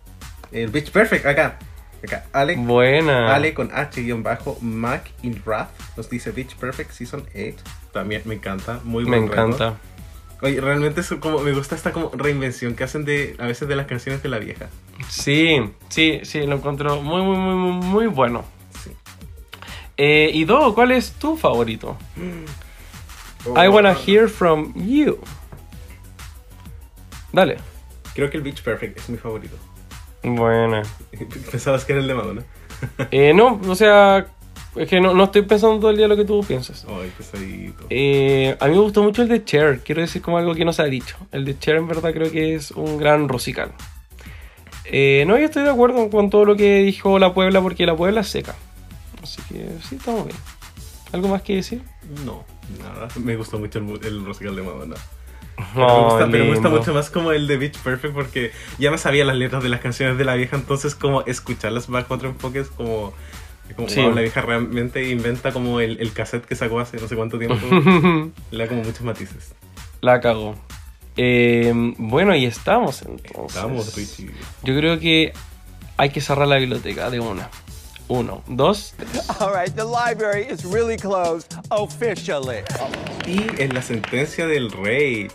El Bitch Perfect, acá. Acá. Ale, Buena. Ale con H-Mac in Wrath nos dice Bitch Perfect Season 8. También me encanta. Muy Me buen reto. encanta. Oye, realmente es como, me gusta esta como reinvención que hacen de a veces de las canciones de la vieja. Sí, sí, sí, lo encuentro muy, muy, muy, muy bueno. Eh, y Do, ¿cuál es tu favorito? Oh, I wanna hear from you. Dale. Creo que el Beach Perfect es mi favorito. Buena. Pensabas que era el de Madonna. Eh, no, o sea, es que no, no estoy pensando todo el día lo que tú piensas. Ay, pesadito. Eh, a mí me gustó mucho el de Cher, quiero decir como algo que no se ha dicho. El de Cher en verdad creo que es un gran rosical. Eh, no, yo estoy de acuerdo con todo lo que dijo la Puebla porque la Puebla es seca. Así que sí, estamos bien. ¿Algo más que decir? No, nada. Me gustó mucho el, el musical de Madonna. No, Pero, me gusta, pero me gusta mucho más como el de Beach Perfect porque ya me sabía las letras de las canciones de la vieja, entonces como escucharlas bajo otro enfoque es como... como Sí. wow, la vieja realmente inventa como el, el cassette que sacó hace no sé cuánto tiempo. Le da como muchos matices. La cagó. Eh, bueno, y estamos entonces. Vamos, Richie. Yo creo que hay que cerrar la biblioteca de una. Uno, dos. All right, the library is really closed officially. Y en la sentencia del rey.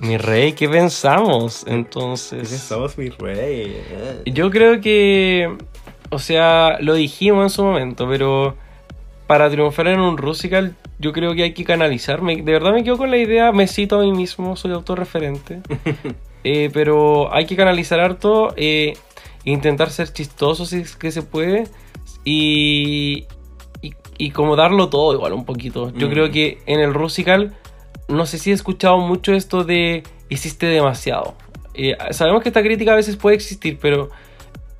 Mi rey, ¿qué pensamos? ¿Qué Entonces. pensamos, mi rey? Yo creo que. O sea, lo dijimos en su momento, pero. Para triunfar en un Rusical, yo creo que hay que canalizarme. De verdad me quedo con la idea, me cito a mí mismo, soy autorreferente. Eh, pero hay que canalizar harto, eh, intentar ser chistoso si es que se puede. Y, y, y como darlo todo igual un poquito. Yo Mm. creo que en el Rusical, no sé si he escuchado mucho esto de hiciste demasiado. Eh, sabemos que esta crítica a veces puede existir, pero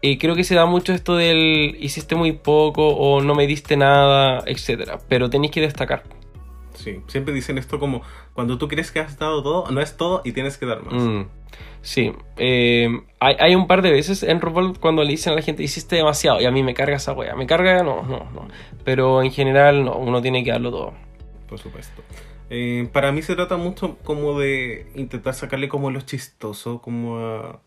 eh, creo que se da mucho esto del hiciste muy poco o no me diste nada, etcétera. Pero tenéis que destacar. Sí, siempre dicen esto como cuando tú crees que has dado todo, no es todo y tienes que dar más. Mm, sí, eh, hay, hay un par de veces en RuPaul cuando le dicen a la gente hiciste demasiado y a mí me carga esa wea. Me carga, no, no, no. Pero en general, no, uno tiene que darlo todo. Por supuesto. Eh, para mí se trata mucho como de intentar sacarle como lo chistoso, como a,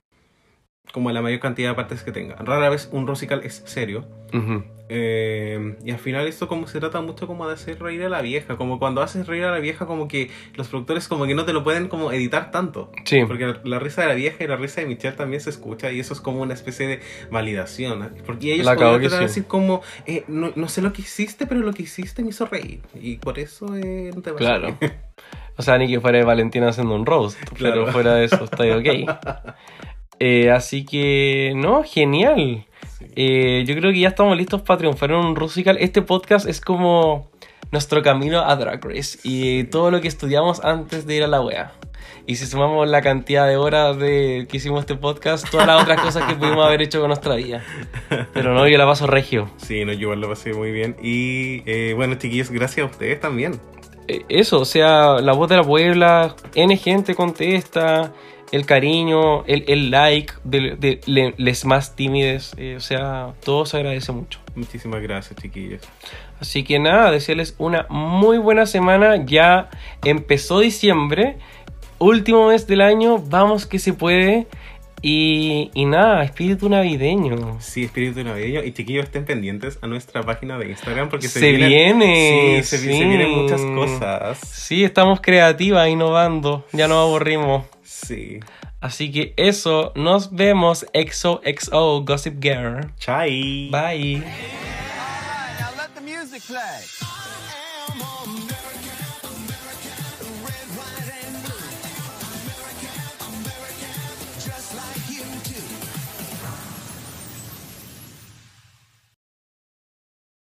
como a la mayor cantidad de partes que tenga. Rara vez un rosical es serio. Ujú. Eh, y al final esto como se trata mucho como de hacer reír a la vieja. Como cuando haces reír a la vieja como que los productores como que no te lo pueden como editar tanto. Sí, Porque la, la risa de la vieja y la risa de Michelle también se escucha y eso es como una especie de validación. ¿eh? Porque ellos que tratar de decir como, eh, no, no sé lo que hiciste, pero lo que hiciste me hizo reír. Y por eso eh, no te va a claro. salir. O sea, ni que fuera Valentina haciendo un roast. Claro. Pero fuera de eso, está ok. Eh, así que, no, genial. Eh, yo creo que ya estamos listos para triunfar en un Rusical. Este podcast es como nuestro camino a Drag Race y todo lo que estudiamos antes de ir a la wea. Y si sumamos la cantidad de horas de que hicimos este podcast, todas las otras cosas que pudimos haber hecho con nuestra vida. Pero no, yo la paso regio. Sí, no, yo lo pasé muy bien. Y eh, bueno, chiquillos, gracias a ustedes también. Eh, Eso, o sea, la voz de la Puebla, N gente contesta, el cariño, el, el like de, de le- les más tímides, eh, o sea, todo se agradece mucho. Muchísimas gracias, chiquillos. Así que nada, desearles una muy buena semana. Ya empezó diciembre, último mes del año, vamos que se puede. Y, y nada, espíritu navideño. Sí, espíritu navideño. Y chiquillos, estén pendientes a nuestra página de Instagram porque se, Se vienen, viene, Sí, se, sí. se vienen muchas cosas. Sí, estamos creativas, innovando, ya nos aburrimos. Sí. Así que eso, nos vemos. XOXO Gossip Girl. Chai. Bye.